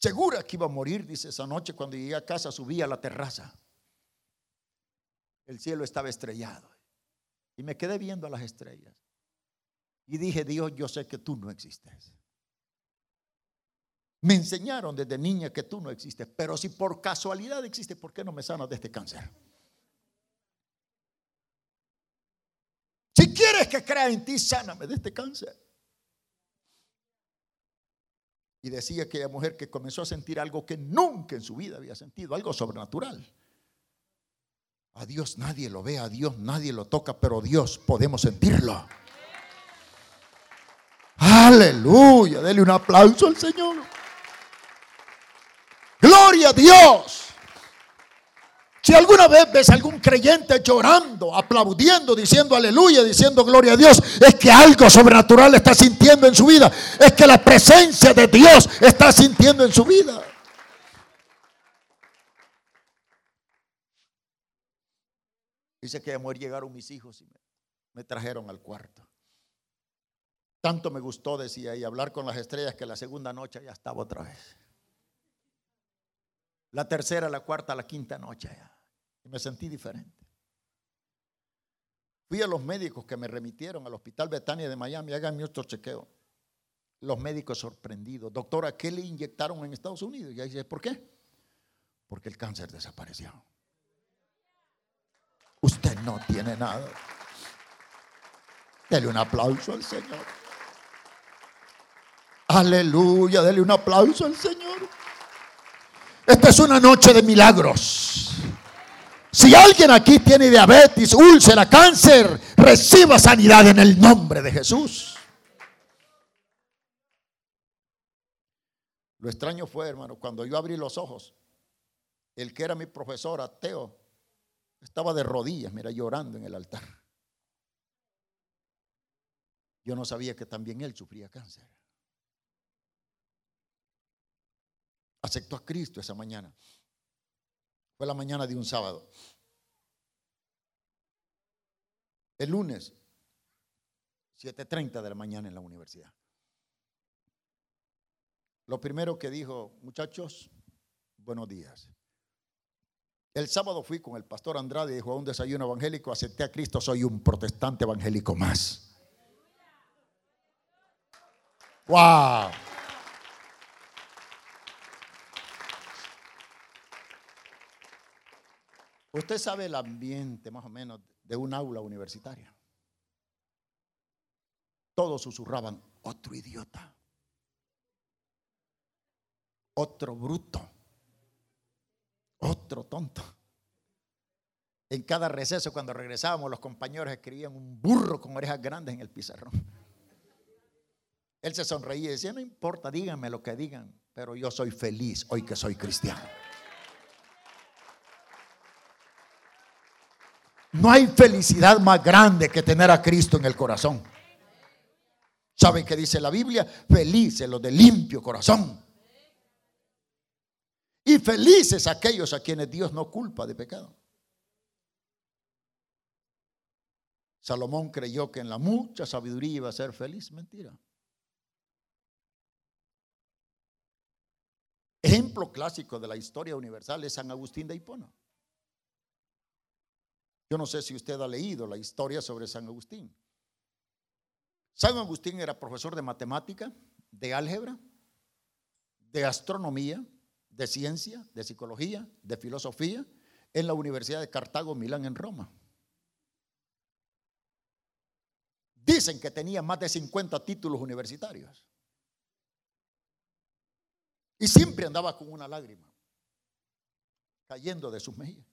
Segura que iba a morir, dice esa noche, cuando llegué a casa subí a la terraza. El cielo estaba estrellado. Y me quedé viendo a las estrellas. Y dije, Dios, yo sé que tú no existes. Me enseñaron desde niña que tú no existes, pero si por casualidad existes, ¿por qué no me sanas de este cáncer? Si quieres que crea en ti, sáname de este cáncer. Y decía aquella mujer que comenzó a sentir algo que nunca en su vida había sentido, algo sobrenatural. A Dios nadie lo ve, a Dios nadie lo toca, pero Dios podemos sentirlo. Aleluya, dele un aplauso al Señor. Gloria a Dios. Si alguna vez ves a algún creyente llorando, aplaudiendo, diciendo aleluya, diciendo gloria a Dios, es que algo sobrenatural está sintiendo en su vida. Es que la presencia de Dios está sintiendo en su vida. Dice que de mujer llegaron mis hijos y me, trajeron al cuarto. Tanto me gustó, decía, y hablar con las estrellas que la segunda noche ya estaba otra vez. La tercera, la cuarta, la quinta noche ya. Y me sentí diferente. Fui a los médicos que me remitieron al Hospital Betania de Miami, háganme otro chequeo. Los médicos sorprendidos. Doctora, ¿qué le inyectaron en Estados Unidos? Y ahí dice, ¿por qué? Porque el cáncer desapareció. No tiene nada. Dele un aplauso al Señor. Aleluya, dele un aplauso al Señor. Esta es una noche de milagros. Si alguien aquí tiene diabetes, úlcera, cáncer, reciba sanidad en el nombre de Jesús. Lo extraño fue, hermano, cuando yo abrí los ojos, el que era mi profesor ateo estaba de rodillas, mira, llorando en el altar. Yo no sabía que también él sufría cáncer. Aceptó a Cristo esa mañana. Fue la mañana de un sábado. El lunes, 7.30 de la mañana en la universidad. Lo primero que dijo, muchachos, buenos días. El sábado fui con el pastor Andrade y dijo a un desayuno evangélico, acepté a Cristo, soy un protestante evangélico más. ¡Wow! Usted sabe el ambiente más o menos de un aula universitaria. todos susurraban, otro idiota, otro bruto, otro tonto. En cada receso, cuando regresábamos, los compañeros escribían un burro con orejas grandes en el pizarrón. Él se sonreía y decía, no importa, díganme lo que digan, pero yo soy feliz hoy que soy cristiano. No hay felicidad más grande que tener a Cristo en el corazón. ¿Saben qué dice la Biblia? Felices los de limpio corazón. Y felices aquellos a quienes Dios no culpa de pecado. Salomón creyó que en la mucha sabiduría iba a ser feliz. Mentira. Ejemplo clásico de la historia universal es San Agustín de Hipona. Yo no sé si usted ha leído la historia sobre San Agustín. San Agustín era profesor de matemática, de álgebra, de astronomía, de ciencia, de psicología, de filosofía en la Universidad de Cartago, Milán, en Roma. Dicen que tenía más de 50 títulos universitarios. Y siempre andaba con una lágrima cayendo de sus mejillas.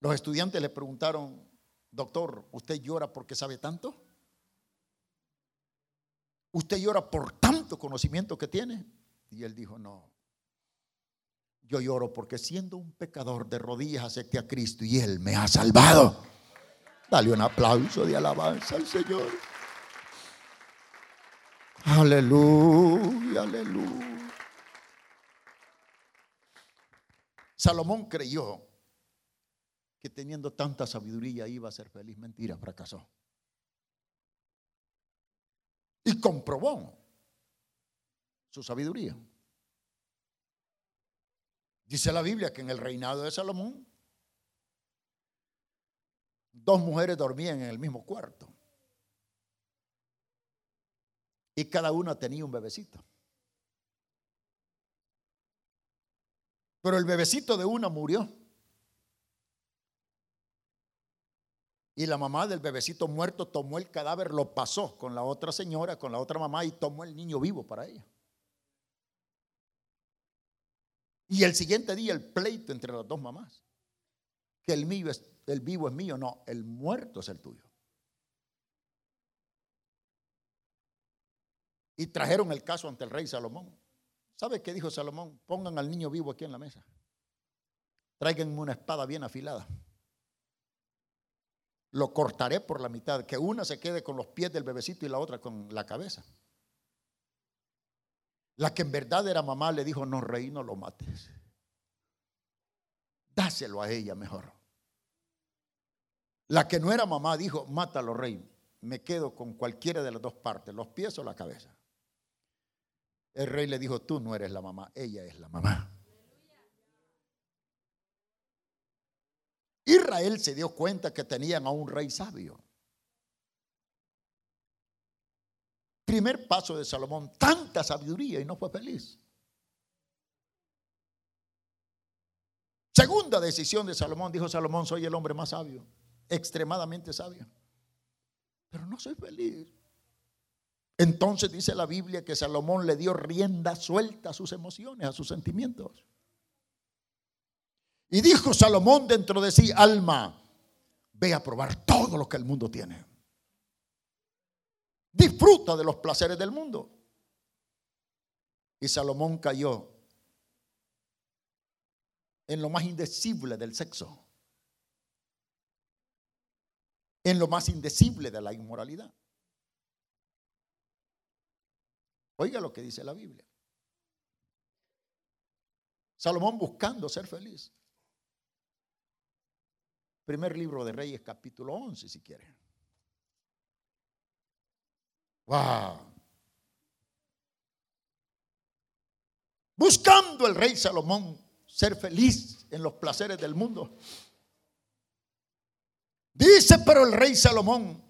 Los estudiantes le preguntaron, doctor, ¿usted llora porque sabe tanto? ¿Usted llora por tanto conocimiento que tiene? Y él dijo, no, yo lloro porque siendo un pecador de rodillas acepté a Cristo y Él me ha salvado. Dale un aplauso de alabanza al Señor. Aleluya, aleluya. Salomón creyó que teniendo tanta sabiduría iba a ser feliz. Mentira, fracasó. Y comprobó su sabiduría. Dice la Biblia que en el reinado de Salomón dos mujeres dormían en el mismo cuarto. Y cada una tenía un bebecito. Pero el bebecito de una murió. Y la mamá del bebecito muerto tomó el cadáver, lo pasó con la otra señora, con la otra mamá y tomó el niño vivo para ella. Y el siguiente día el pleito entre las dos mamás. Que el, mío es, el vivo es mío, no, el muerto es el tuyo. Y trajeron el caso ante el rey Salomón. ¿Sabe qué dijo Salomón? Pongan al niño vivo aquí en la mesa. Traigan una espada bien afilada. Lo cortaré por la mitad, que una se quede con los pies del bebecito y la otra con la cabeza. La que en verdad era mamá le dijo, no, rey, no lo mates. Dáselo a ella mejor. La que no era mamá dijo, mátalo, rey. Me quedo con cualquiera de las dos partes, los pies o la cabeza. El rey le dijo, tú no eres la mamá, ella es la mamá. Israel se dio cuenta que tenían a un rey sabio. Primer paso de Salomón, tanta sabiduría y no fue feliz. Segunda decisión de Salomón, dijo Salomón, soy el hombre más sabio, extremadamente sabio, pero no soy feliz. Entonces dice la Biblia que Salomón le dio rienda suelta a sus emociones, a sus sentimientos. Y dijo Salomón dentro de sí, alma, ve a probar todo lo que el mundo tiene. Disfruta de los placeres del mundo. Y Salomón cayó en lo más indecible del sexo, en lo más indecible de la inmoralidad. Oiga lo que dice la Biblia. Salomón buscando ser feliz. Primer libro de Reyes, capítulo 11, si quieren. Buscando el rey Salomón ser feliz en los placeres del mundo. Dice, pero el rey Salomón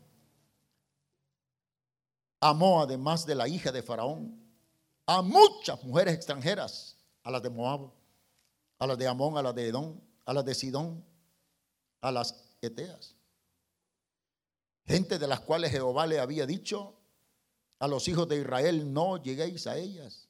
amó además de la hija de Faraón a muchas mujeres extranjeras, a las de Moab, a las de Amón, a las de Edom, a las de Sidón, a las Eteas Gente de las cuales Jehová le había dicho a los hijos de Israel, no lleguéis a ellas.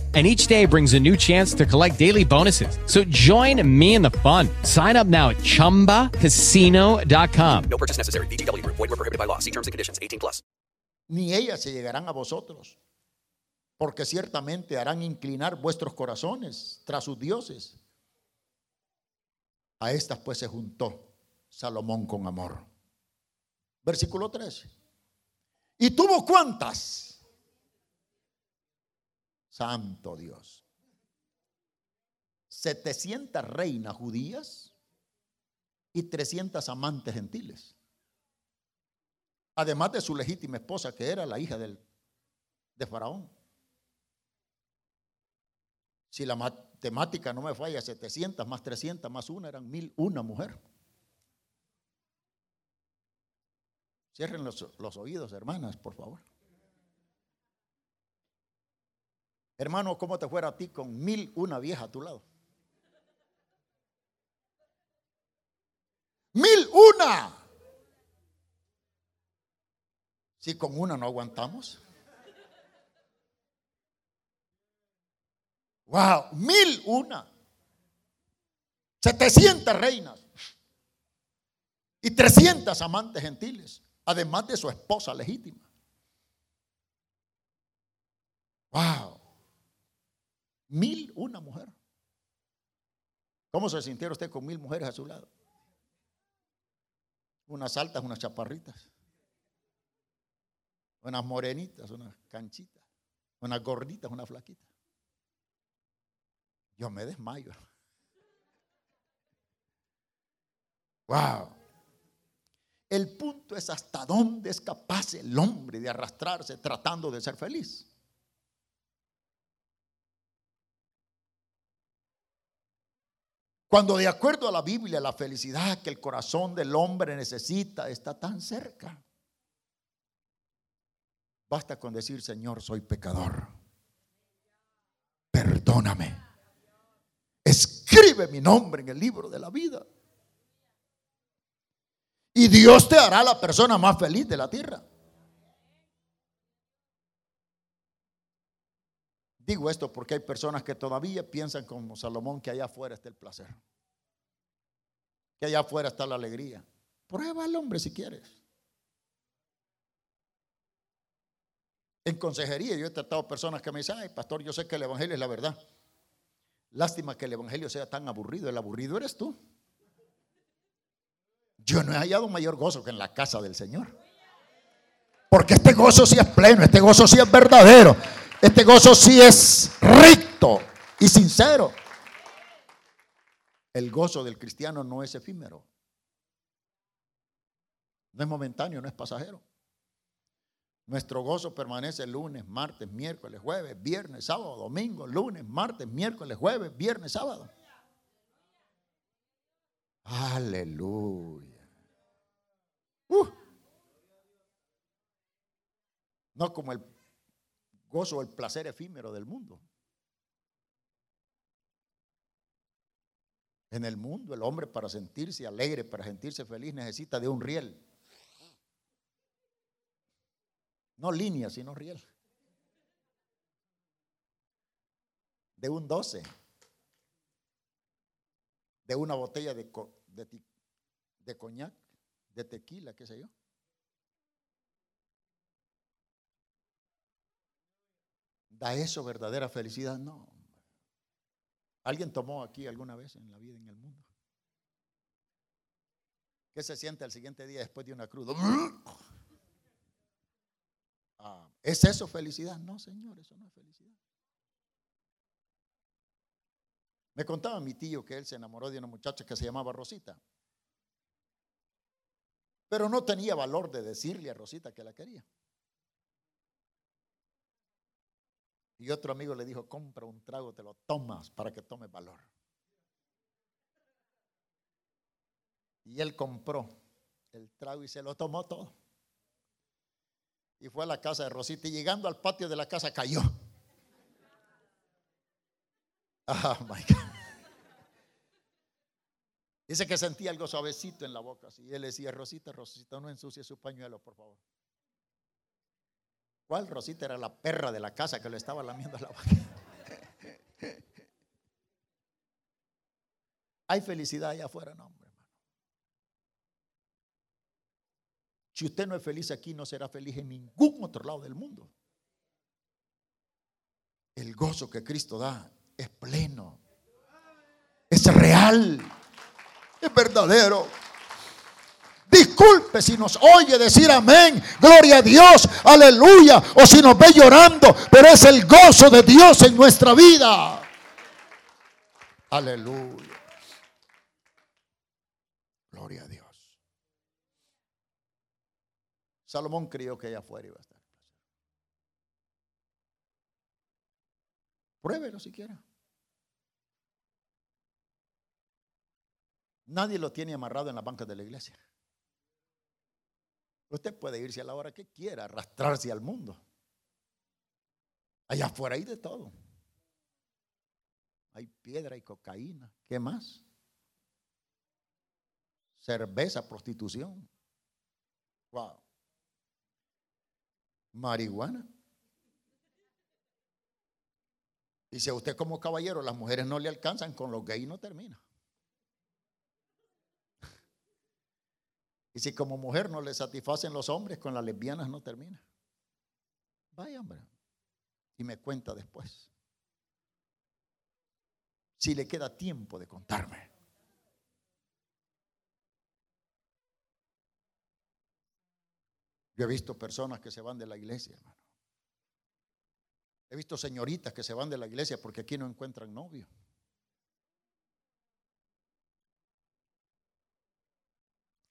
and each day brings a new chance to collect daily bonuses. So join me in the fun. Sign up now at ChumbaCasino.com. No purchase necessary. VGW Group. Void were prohibited by law. See terms and conditions. 18 plus. Ni ellas se llegarán a vosotros, porque ciertamente harán inclinar vuestros corazones tras sus dioses. A estas pues se juntó Salomón con amor. Versículo 13. ¿Y tuvo cuántas? Santo Dios. 700 reinas judías y 300 amantes gentiles. Además de su legítima esposa, que era la hija del, de Faraón. Si la matemática no me falla, 700 más 300 más una eran mil, una mujer. Cierren los, los oídos, hermanas, por favor. Hermano, ¿cómo te fuera a ti con mil una vieja a tu lado? Mil una. Si con una no aguantamos. Wow, mil una. 700 reinas y 300 amantes gentiles, además de su esposa legítima. Wow. Mil una mujer. ¿Cómo se sintiera usted con mil mujeres a su lado? Unas altas, unas chaparritas. Unas morenitas, unas canchitas. Unas gorditas, unas flaquitas. Yo me desmayo. Wow. El punto es hasta dónde es capaz el hombre de arrastrarse tratando de ser feliz. Cuando de acuerdo a la Biblia la felicidad que el corazón del hombre necesita está tan cerca. Basta con decir, Señor, soy pecador. Perdóname. Escribe mi nombre en el libro de la vida. Y Dios te hará la persona más feliz de la tierra. Digo esto porque hay personas que todavía piensan como Salomón que allá afuera está el placer. Que allá afuera está la alegría. Prueba al hombre si quieres. En consejería yo he tratado personas que me dicen, ay pastor, yo sé que el Evangelio es la verdad. Lástima que el Evangelio sea tan aburrido. El aburrido eres tú. Yo no he hallado mayor gozo que en la casa del Señor. Porque este gozo sí es pleno, este gozo sí es verdadero, este gozo sí es recto y sincero. El gozo del cristiano no es efímero. No es momentáneo, no es pasajero. Nuestro gozo permanece lunes, martes, miércoles, jueves, viernes, sábado, domingo, lunes, martes, miércoles, jueves, viernes, sábado. Aleluya. Uh. No como el gozo el placer efímero del mundo. En el mundo el hombre para sentirse alegre, para sentirse feliz necesita de un riel. No línea, sino riel. De un 12. De una botella de, de, de coñac de tequila, qué sé yo. ¿Da eso verdadera felicidad? No. ¿Alguien tomó aquí alguna vez en la vida, en el mundo? ¿Qué se siente el siguiente día después de una cruda? Ah, ¿Es eso felicidad? No, Señor, eso no es felicidad. Me contaba mi tío que él se enamoró de una muchacha que se llamaba Rosita. Pero no tenía valor de decirle a Rosita que la quería. Y otro amigo le dijo, compra un trago, te lo tomas para que tome valor. Y él compró el trago y se lo tomó todo. Y fue a la casa de Rosita y llegando al patio de la casa cayó. Oh my God. Dice que sentía algo suavecito en la boca. Y él decía, Rosita, Rosita, no ensucie su pañuelo, por favor. ¿Cuál Rosita era la perra de la casa que le estaba lamiendo la boca? Hay felicidad allá afuera, no, hombre. Si usted no es feliz aquí, no será feliz en ningún otro lado del mundo. El gozo que Cristo da es pleno, es real, es verdadero. Disculpe si nos oye decir amén, gloria a Dios, aleluya, o si nos ve llorando, pero es el gozo de Dios en nuestra vida. Aleluya. Gloria a Dios. Salomón creyó que allá afuera iba a estar. Pruébelo si quiere. Nadie lo tiene amarrado en la banca de la iglesia. Usted puede irse a la hora que quiera, arrastrarse al mundo. Allá afuera hay de todo. Hay piedra y cocaína. ¿Qué más? Cerveza, prostitución. Wow. Marihuana. A usted como caballero las mujeres no le alcanzan, con los gays no termina. Y si como mujer no le satisfacen los hombres, con las lesbianas no termina. Vaya, hombre. Y me cuenta después. Si le queda tiempo de contarme. Yo he visto personas que se van de la iglesia, hermano. He visto señoritas que se van de la iglesia porque aquí no encuentran novio.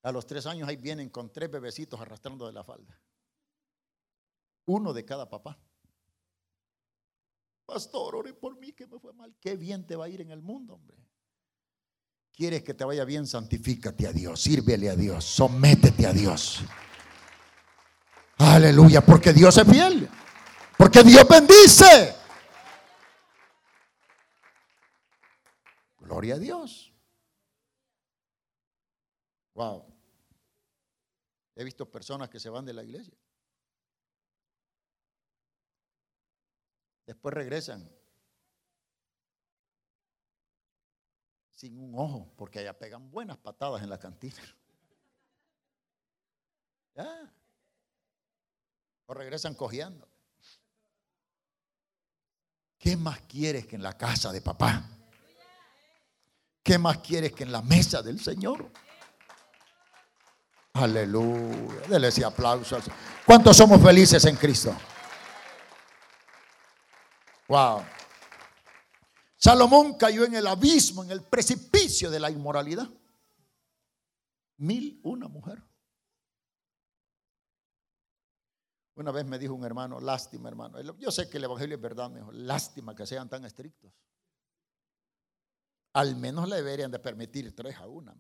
A los tres años ahí vienen con tres bebecitos arrastrando de la falda. Uno de cada papá. Pastor, ore por mí que me fue mal. Qué bien te va a ir en el mundo, hombre. ¿Quieres que te vaya bien? Santifícate a Dios, sírvele a Dios, sométete a Dios. Aleluya, porque Dios es fiel. Porque Dios bendice. Gloria a Dios. Wow. He visto personas que se van de la iglesia. Después regresan sin un ojo, porque allá pegan buenas patadas en la cantina. O regresan cojeando. ¿Qué más quieres que en la casa de papá? ¿Qué más quieres que en la mesa del Señor? Aleluya. Dele ese aplauso. ¿Cuántos somos felices en Cristo? Wow. Salomón cayó en el abismo, en el precipicio de la inmoralidad. Mil una mujer. Una vez me dijo un hermano, lástima hermano. Yo sé que el Evangelio es verdad, mejor. Lástima que sean tan estrictos. Al menos le deberían de permitir tres a una.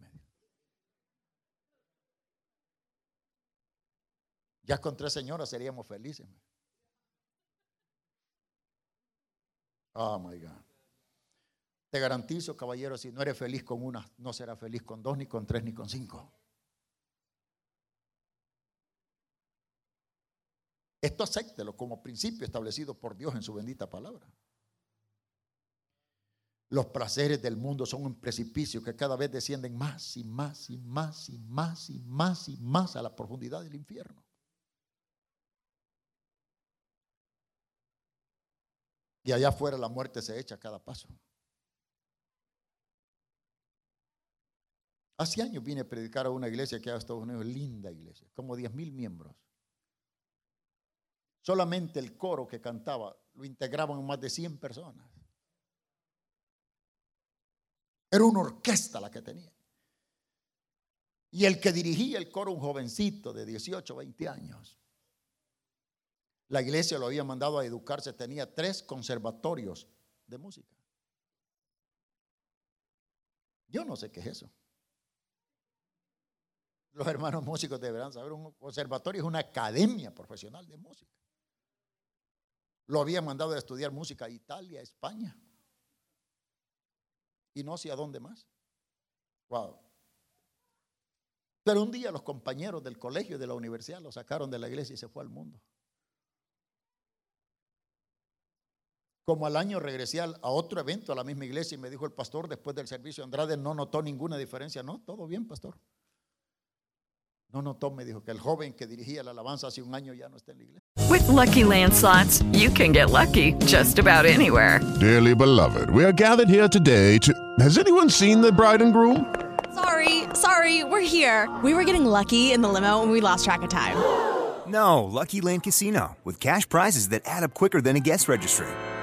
Ya con tres señoras seríamos felices. Oh my God. Te garantizo, caballero, si no eres feliz con una, no serás feliz con dos, ni con tres, ni con cinco. Esto acéptelo como principio establecido por Dios en su bendita palabra. Los placeres del mundo son un precipicio que cada vez descienden más y más y más y más y más y más a la profundidad del infierno. Y allá afuera la muerte se echa a cada paso. Hace años vine a predicar a una iglesia que ha Estados Unidos, linda iglesia, como 10 mil miembros. Solamente el coro que cantaba lo integraban más de 100 personas. Era una orquesta la que tenía. Y el que dirigía el coro, un jovencito de 18, 20 años. La iglesia lo había mandado a educarse, tenía tres conservatorios de música. Yo no sé qué es eso. Los hermanos músicos deberán saber, un conservatorio es una academia profesional de música. Lo había mandado a estudiar música a Italia, España. Y no sé a dónde más. Wow. Pero un día los compañeros del colegio y de la universidad lo sacaron de la iglesia y se fue al mundo. Como al año regresé a otro evento a la misma iglesia y me dijo el pastor después del servicio Andrade no notó ninguna diferencia. No, todo bien, pastor. No notó, me dijo que el joven que dirigía la alabanza hace un año ya no está en la iglesia. With lucky landslots, you can get lucky just about anywhere. Dearly beloved, we are gathered here today to. Has anyone seen the bride and groom? Sorry, sorry, we're here. We were getting lucky in the limo and we lost track of time. No, Lucky Land Casino, with cash prizes that add up quicker than a guest registry.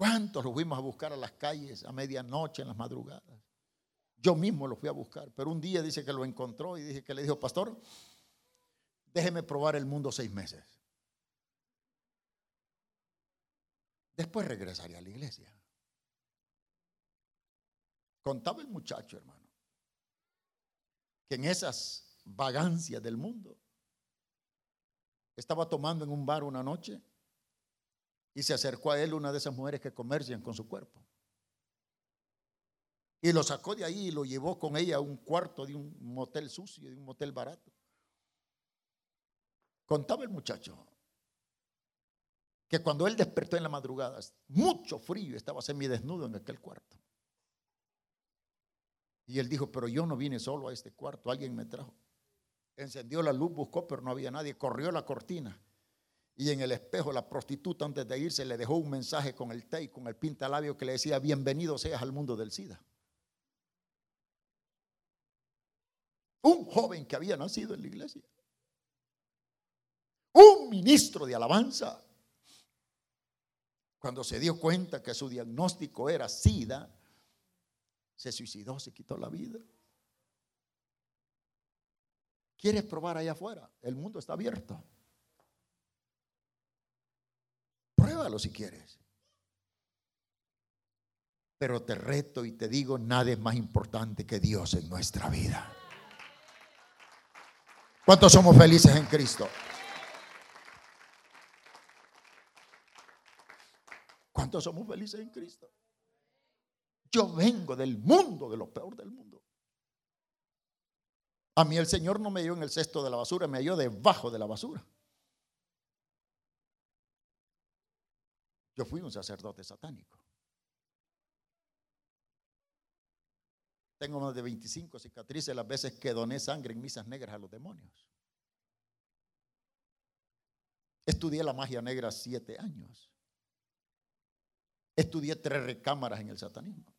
¿Cuántos lo fuimos a buscar a las calles a medianoche, en las madrugadas? Yo mismo lo fui a buscar, pero un día dice que lo encontró y dije que le dijo, pastor, déjeme probar el mundo seis meses. Después regresaré a la iglesia. Contaba el muchacho, hermano, que en esas vagancias del mundo estaba tomando en un bar una noche y se acercó a él una de esas mujeres que comercian con su cuerpo. Y lo sacó de ahí y lo llevó con ella a un cuarto de un motel sucio, de un motel barato. Contaba el muchacho que cuando él despertó en la madrugada, mucho frío, estaba semidesnudo en aquel cuarto. Y él dijo, pero yo no vine solo a este cuarto, alguien me trajo. Encendió la luz, buscó, pero no había nadie. Corrió la cortina y en el espejo la prostituta antes de irse le dejó un mensaje con el té y con el pintalabio que le decía, bienvenido seas al mundo del SIDA. Un joven que había nacido en la iglesia. Un ministro de alabanza. Cuando se dio cuenta que su diagnóstico era SIDA, se suicidó, se quitó la vida. ¿Quieres probar allá afuera? El mundo está abierto. Si quieres. Pero te reto y te digo, nada es más importante que Dios en nuestra vida. ¿Cuántos somos felices en Cristo? ¿Cuántos somos felices en Cristo? Yo vengo del mundo, de lo peor del mundo. A mí el Señor no me dio en el cesto de la basura, me halló debajo de la basura. Yo fui un sacerdote satánico. Tengo más de 25 cicatrices las veces que doné sangre en misas negras a los demonios. Estudié la magia negra siete años. Estudié tres recámaras en el satanismo.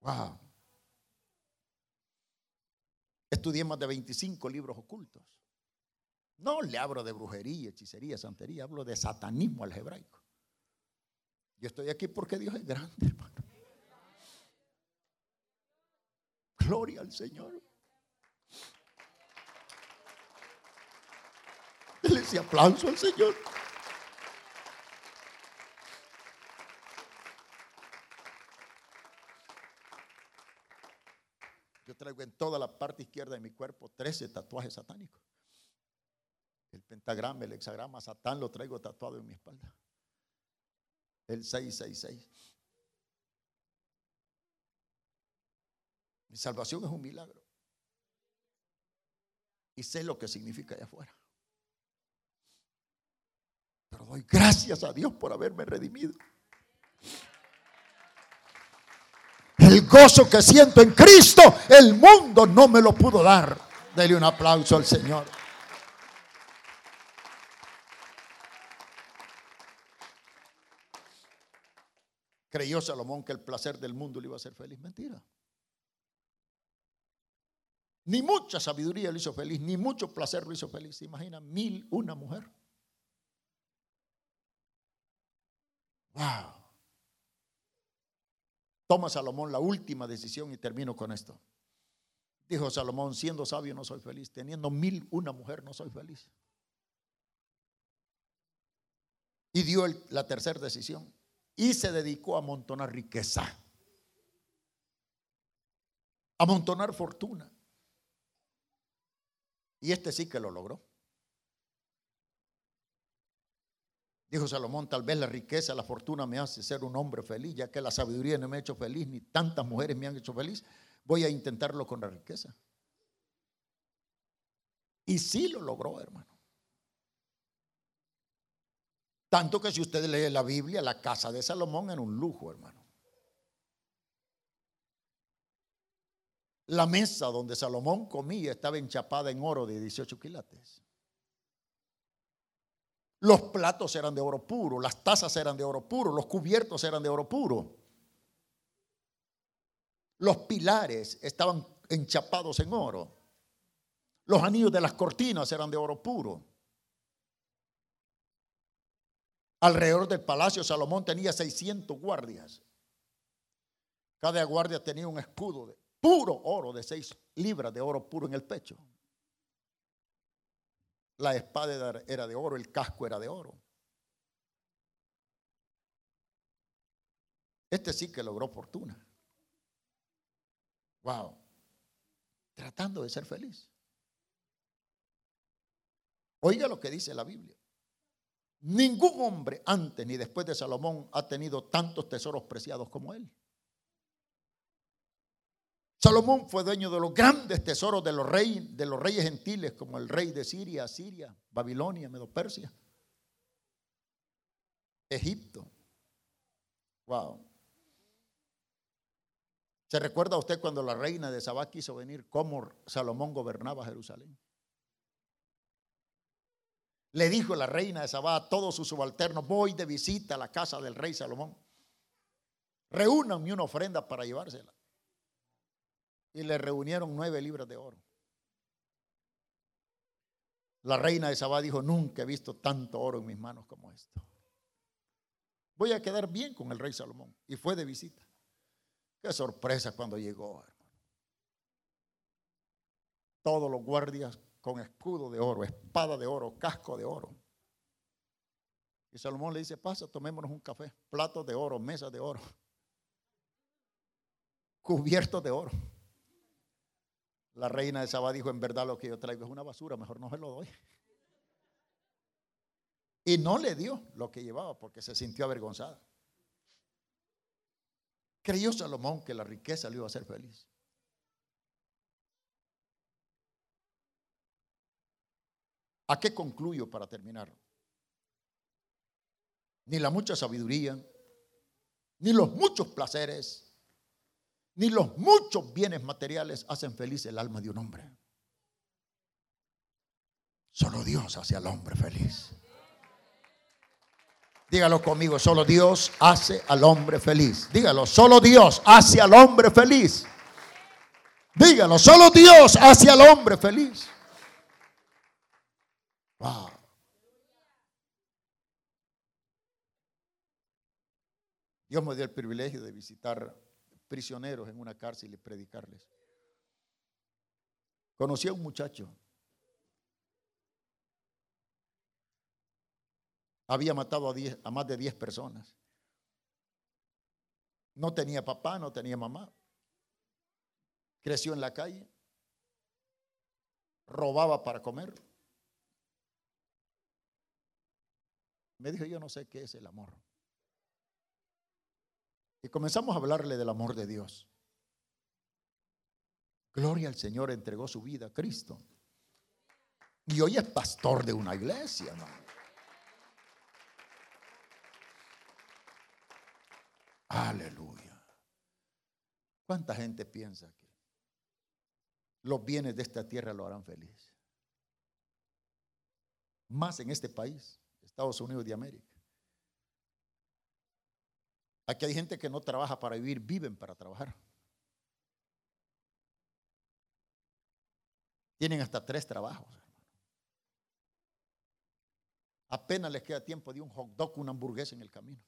Wow. Estudié más de 25 libros ocultos. No le hablo de brujería, hechicería, santería, hablo de satanismo al hebraico. Yo estoy aquí porque Dios es grande, hermano. Gloria al Señor. Dele ese aplauso al Señor. Yo traigo en toda la parte izquierda de mi cuerpo 13 tatuajes satánicos. Pentagrama, el hexagrama, Satán lo traigo tatuado en mi espalda. El 666. Mi salvación es un milagro. Y sé lo que significa allá afuera. Pero doy gracias a Dios por haberme redimido. El gozo que siento en Cristo, el mundo no me lo pudo dar. Dele un aplauso al Señor. Creyó Salomón que el placer del mundo le iba a hacer feliz. Mentira. Ni mucha sabiduría lo hizo feliz, ni mucho placer lo hizo feliz. ¿Se imagina? Mil, una mujer. Wow. Toma Salomón la última decisión y termino con esto. Dijo Salomón, siendo sabio no soy feliz, teniendo mil una mujer no soy feliz. Y dio la tercera decisión y se dedicó a amontonar riqueza, a amontonar fortuna. Y este sí que lo logró. Dijo Salomón, tal vez la riqueza, la fortuna me hace ser un hombre feliz, ya que la sabiduría no me ha hecho feliz, ni tantas mujeres me han hecho feliz, voy a intentarlo con la riqueza. Y sí lo logró, hermano. Tanto que si usted lee la Biblia, la casa de Salomón era un lujo, hermano. La mesa donde Salomón comía estaba enchapada en oro de 18 quilates. Los platos eran de oro puro, las tazas eran de oro puro, los cubiertos eran de oro puro. Los pilares estaban enchapados en oro. Los anillos de las cortinas eran de oro puro. Alrededor del palacio Salomón tenía 600 guardias. Cada guardia tenía un escudo de puro oro de 6 libras de oro puro en el pecho. La espada era de oro, el casco era de oro. Este sí que logró fortuna. Wow. Tratando de ser feliz. Oiga lo que dice la Biblia. Ningún hombre antes ni después de Salomón ha tenido tantos tesoros preciados como él. Salomón fue dueño de los grandes tesoros de los, reyes, de los reyes gentiles, como el rey de Siria, Siria, Babilonia, Medo-Persia, Egipto. Wow. ¿Se recuerda usted cuando la reina de Sabá quiso venir, cómo Salomón gobernaba Jerusalén? Le dijo la reina de Sabá a todos sus subalternos, voy de visita a la casa del rey Salomón. Reúnanme una ofrenda para llevársela y le reunieron nueve libras de oro. La reina de Sabá dijo, nunca he visto tanto oro en mis manos como esto. Voy a quedar bien con el rey Salomón. Y fue de visita. Qué sorpresa cuando llegó. Todos los guardias con escudo de oro, espada de oro, casco de oro. Y Salomón le dice, pasa, tomémonos un café, platos de oro, mesas de oro, cubiertos de oro. La reina de Sabá dijo, en verdad lo que yo traigo es una basura, mejor no se lo doy. Y no le dio lo que llevaba porque se sintió avergonzada. Creyó Salomón que la riqueza le iba a hacer feliz. ¿A qué concluyo para terminar? Ni la mucha sabiduría, ni los muchos placeres, ni los muchos bienes materiales hacen feliz el alma de un hombre. Solo Dios hace al hombre feliz. Dígalo conmigo, solo Dios hace al hombre feliz. Dígalo, solo Dios hace al hombre feliz. Dígalo, solo Dios hace al hombre feliz. Dios me dio el privilegio de visitar prisioneros en una cárcel y predicarles. Conocí a un muchacho. Había matado a, a más de 10 personas. No tenía papá, no tenía mamá. creció en la calle, robaba para comer. Me dijo, yo no sé qué es el amor. Y comenzamos a hablarle del amor de Dios. Gloria al Señor, entregó su vida a Cristo. Y hoy es pastor de una iglesia, hermano. Aleluya. ¿Cuánta gente piensa que los bienes de esta tierra lo harán feliz? Más en este país, Estados Unidos de América. Aquí hay gente que no trabaja para vivir, viven para trabajar. Tienen hasta tres trabajos. Apenas les queda tiempo de un hot dog, una hamburguesa en el camino.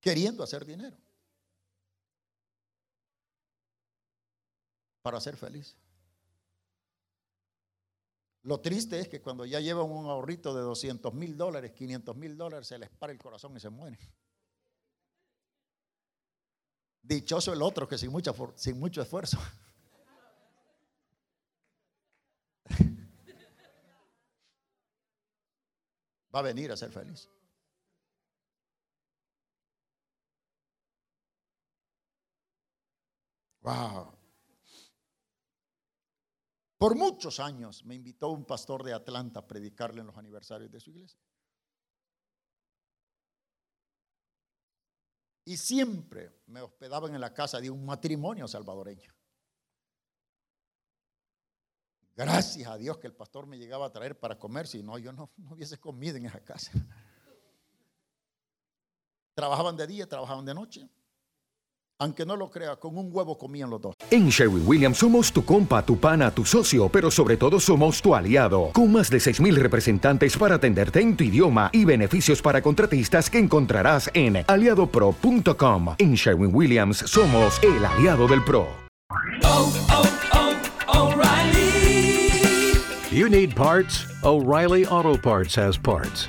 Queriendo hacer dinero. Para ser feliz. Lo triste es que cuando ya llevan un ahorrito de 200 mil dólares, 500 mil dólares, se les para el corazón y se mueren. Dichoso el otro que sin, sin mucho esfuerzo. Va a venir a ser feliz. Wow. Por muchos años me invitó un pastor de Atlanta a predicarle en los aniversarios de su iglesia. Y siempre me hospedaban en la casa de un matrimonio salvadoreño. Gracias a Dios que el pastor me llegaba a traer para comer, si no, yo no, hubiese comido en esa casa. Trabajaban de día, trabajaban de noche. Aunque no lo crea, con un huevo comían los dos. En Sherwin Williams somos tu compa, tu pana, tu socio, pero sobre todo somos tu aliado, con más de 6.000 representantes para atenderte en tu idioma y beneficios para contratistas que encontrarás en aliadopro.com. En Sherwin Williams somos el aliado del PRO. Oh, oh, oh, O'Reilly. You need parts? O'Reilly Auto Parts has parts.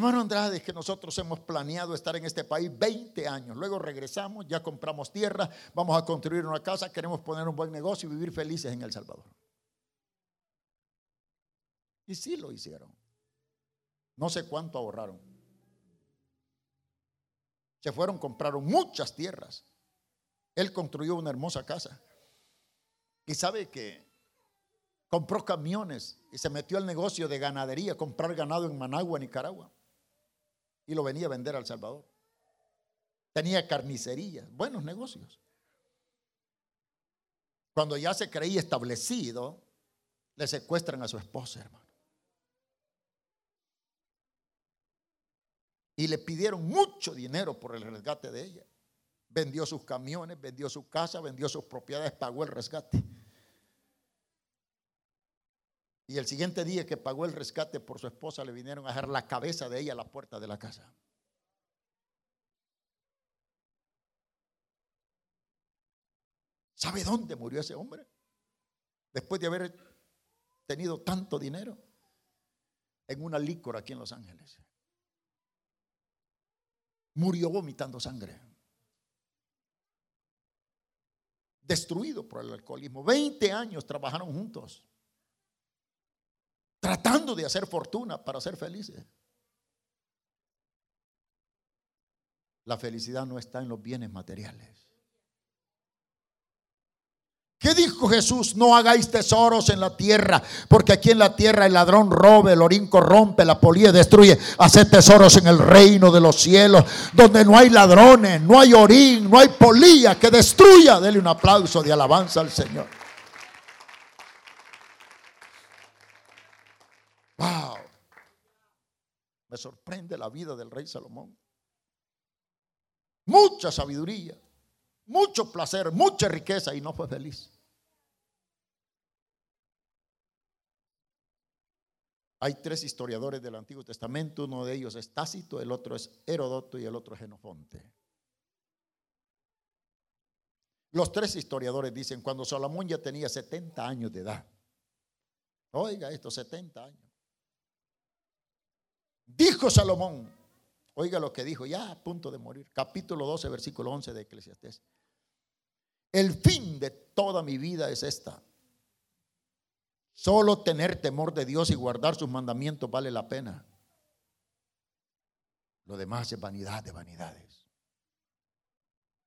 Hermano Andrade, es que nosotros hemos planeado estar en este país 20 años. Luego regresamos, ya compramos tierra, vamos a construir una casa, queremos poner un buen negocio y vivir felices en El Salvador. Y sí lo hicieron. No sé cuánto ahorraron. Se fueron, compraron muchas tierras. Él construyó una hermosa casa. Y sabe que compró camiones y se metió al negocio de ganadería, comprar ganado en Managua, Nicaragua y lo venía a vender al Salvador. Tenía carnicerías, buenos negocios. Cuando ya se creía establecido, le secuestran a su esposa, hermano. Y le pidieron mucho dinero por el rescate de ella. Vendió sus camiones, vendió su casa, vendió sus propiedades, pagó el rescate. Y el siguiente día que pagó el rescate por su esposa, le vinieron a dejar la cabeza de ella a la puerta de la casa. ¿Sabe dónde murió ese hombre? Después de haber tenido tanto dinero. En una licor aquí en Los Ángeles. Murió vomitando sangre. Destruido por el alcoholismo. 20 años trabajaron juntos tratando de hacer fortuna para ser felices. La felicidad no está en los bienes materiales. ¿Qué dijo Jesús? No hagáis tesoros en la tierra, porque aquí en la tierra el ladrón robe, el orín corrompe, la polilla destruye. Haced tesoros en el reino de los cielos, donde no hay ladrones, no hay orín, no hay polilla que destruya. Dele un aplauso de alabanza al Señor. Wow. Me sorprende la vida del rey Salomón. Mucha sabiduría, mucho placer, mucha riqueza y no fue feliz. Hay tres historiadores del Antiguo Testamento, uno de ellos es Tácito, el otro es Herodoto y el otro es Genofonte. Los tres historiadores dicen, cuando Salomón ya tenía 70 años de edad, oiga, estos 70 años, dijo Salomón, oiga lo que dijo, ya a punto de morir, capítulo 12, versículo 11 de Eclesiastés, el fin de toda mi vida es esta. Solo tener temor de Dios y guardar sus mandamientos vale la pena. Lo demás es vanidad de vanidades.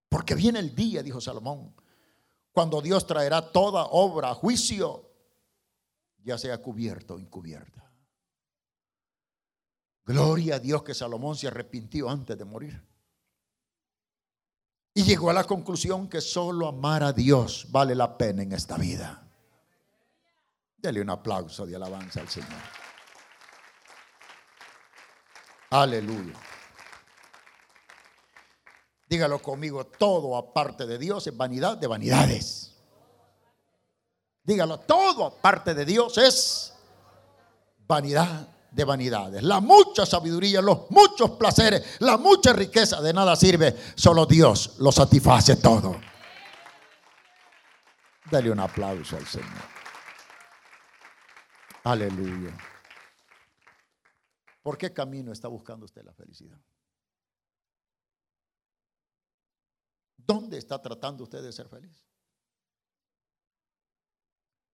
Porque viene el día, dijo Salomón, cuando Dios traerá toda obra a juicio, ya sea cubierta o encubierta. Gloria a Dios que Salomón se arrepintió antes de morir. Y llegó a la conclusión que solo amar a Dios vale la pena en esta vida. Dele un aplauso de alabanza al Señor. Aleluya. Dígalo conmigo, todo aparte de Dios es vanidad de vanidades. Dígalo, todo aparte de Dios es vanidad de vanidades. La mucha sabiduría, los muchos placeres, la mucha riqueza de nada sirve. Solo Dios lo satisface todo. Dale un aplauso al Señor. Aleluya. ¿Por qué camino está buscando usted la felicidad? ¿Dónde está tratando usted de ser feliz?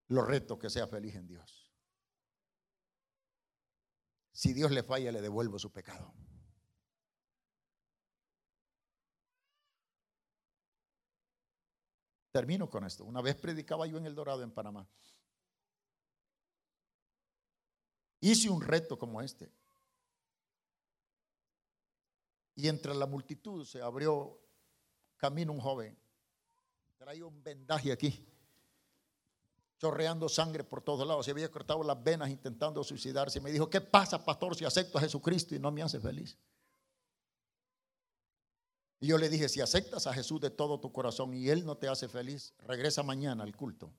Lo reto que sea feliz en Dios. Si Dios le falla, le devuelvo su pecado. Termino con esto. Una vez predicaba yo en El Dorado, en Panamá. Hice un reto como este. Y entre la multitud se abrió camino un joven. Traía un vendaje aquí, chorreando sangre por todos lados. Se había cortado las venas intentando suicidarse. Me dijo, ¿qué pasa, pastor, si acepto a Jesucristo y no me hace feliz? Y yo le dije, si aceptas a Jesús de todo tu corazón y Él no te hace feliz, regresa mañana al culto.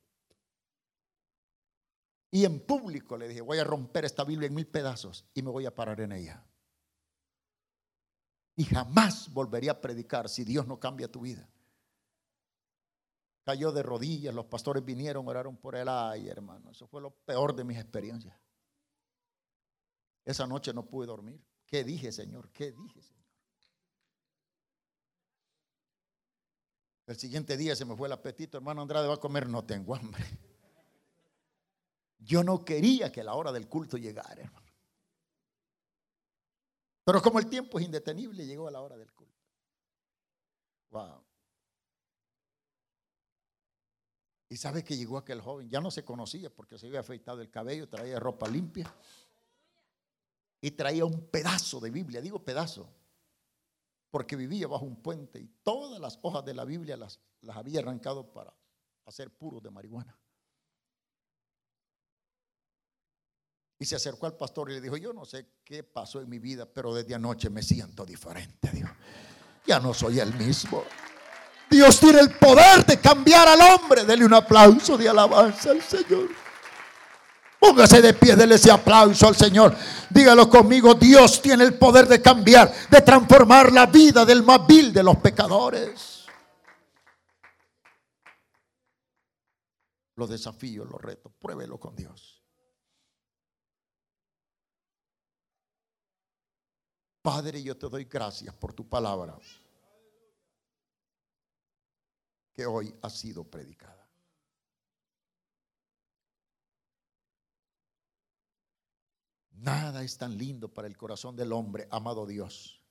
Y en público le dije, voy a romper esta Biblia en mil pedazos y me voy a parar en ella. Y jamás volvería a predicar si Dios no cambia tu vida. Cayó de rodillas, los pastores vinieron, oraron por él. Ay, hermano, eso fue lo peor de mis experiencias. Esa noche no pude dormir. ¿Qué dije, Señor? ¿Qué dije, Señor? El siguiente día se me fue el apetito, hermano Andrade va a comer, no tengo hambre. Yo no quería que la hora del culto llegara, hermano. Pero como el tiempo es indetenible, llegó a la hora del culto. Wow. Y sabe que llegó aquel joven, ya no se conocía porque se había afeitado el cabello, traía ropa limpia y traía un pedazo de Biblia, digo pedazo, porque vivía bajo un puente y todas las hojas de la Biblia las, las había arrancado para hacer puros de marihuana. Y se acercó al pastor y le dijo, yo no sé qué pasó en mi vida, pero desde anoche me siento diferente, Dios. Ya no soy el mismo. Dios tiene el poder de cambiar al hombre. Dele un aplauso de alabanza al Señor. Póngase de pie, dele ese aplauso al Señor. Dígalo conmigo, Dios tiene el poder de cambiar, de transformar la vida del más vil de los pecadores. Los desafíos, los retos, pruébelo con Dios. Padre, yo te doy gracias por tu palabra hoy ha sido predicada. Nada es tan lindo para el corazón del hombre, amado Dios,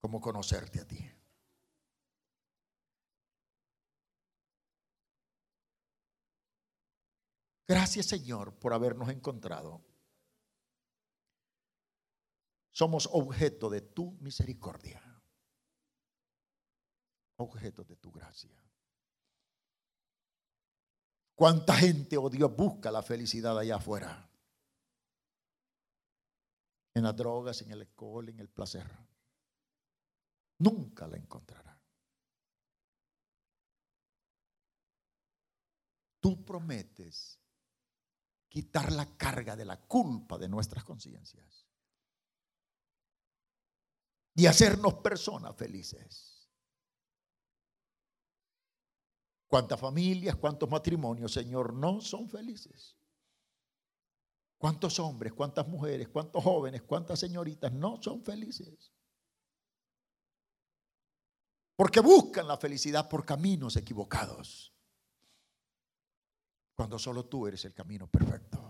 como conocerte a ti. Gracias Señor por habernos encontrado. Somos objeto de tu misericordia, objeto de tu gracia. ¿Cuánta gente, oh Dios, busca la felicidad allá afuera? En las drogas, en el alcohol, en el placer. Nunca la encontrará. Tú prometes quitar la carga de la culpa de nuestras conciencias y hacernos personas felices. ¿Cuántas familias, cuántos matrimonios, Señor, no son felices? ¿Cuántos hombres, cuántas mujeres, cuántos jóvenes, cuántas señoritas no son felices? Porque buscan la felicidad por caminos equivocados. Cuando solo tú eres el camino perfecto.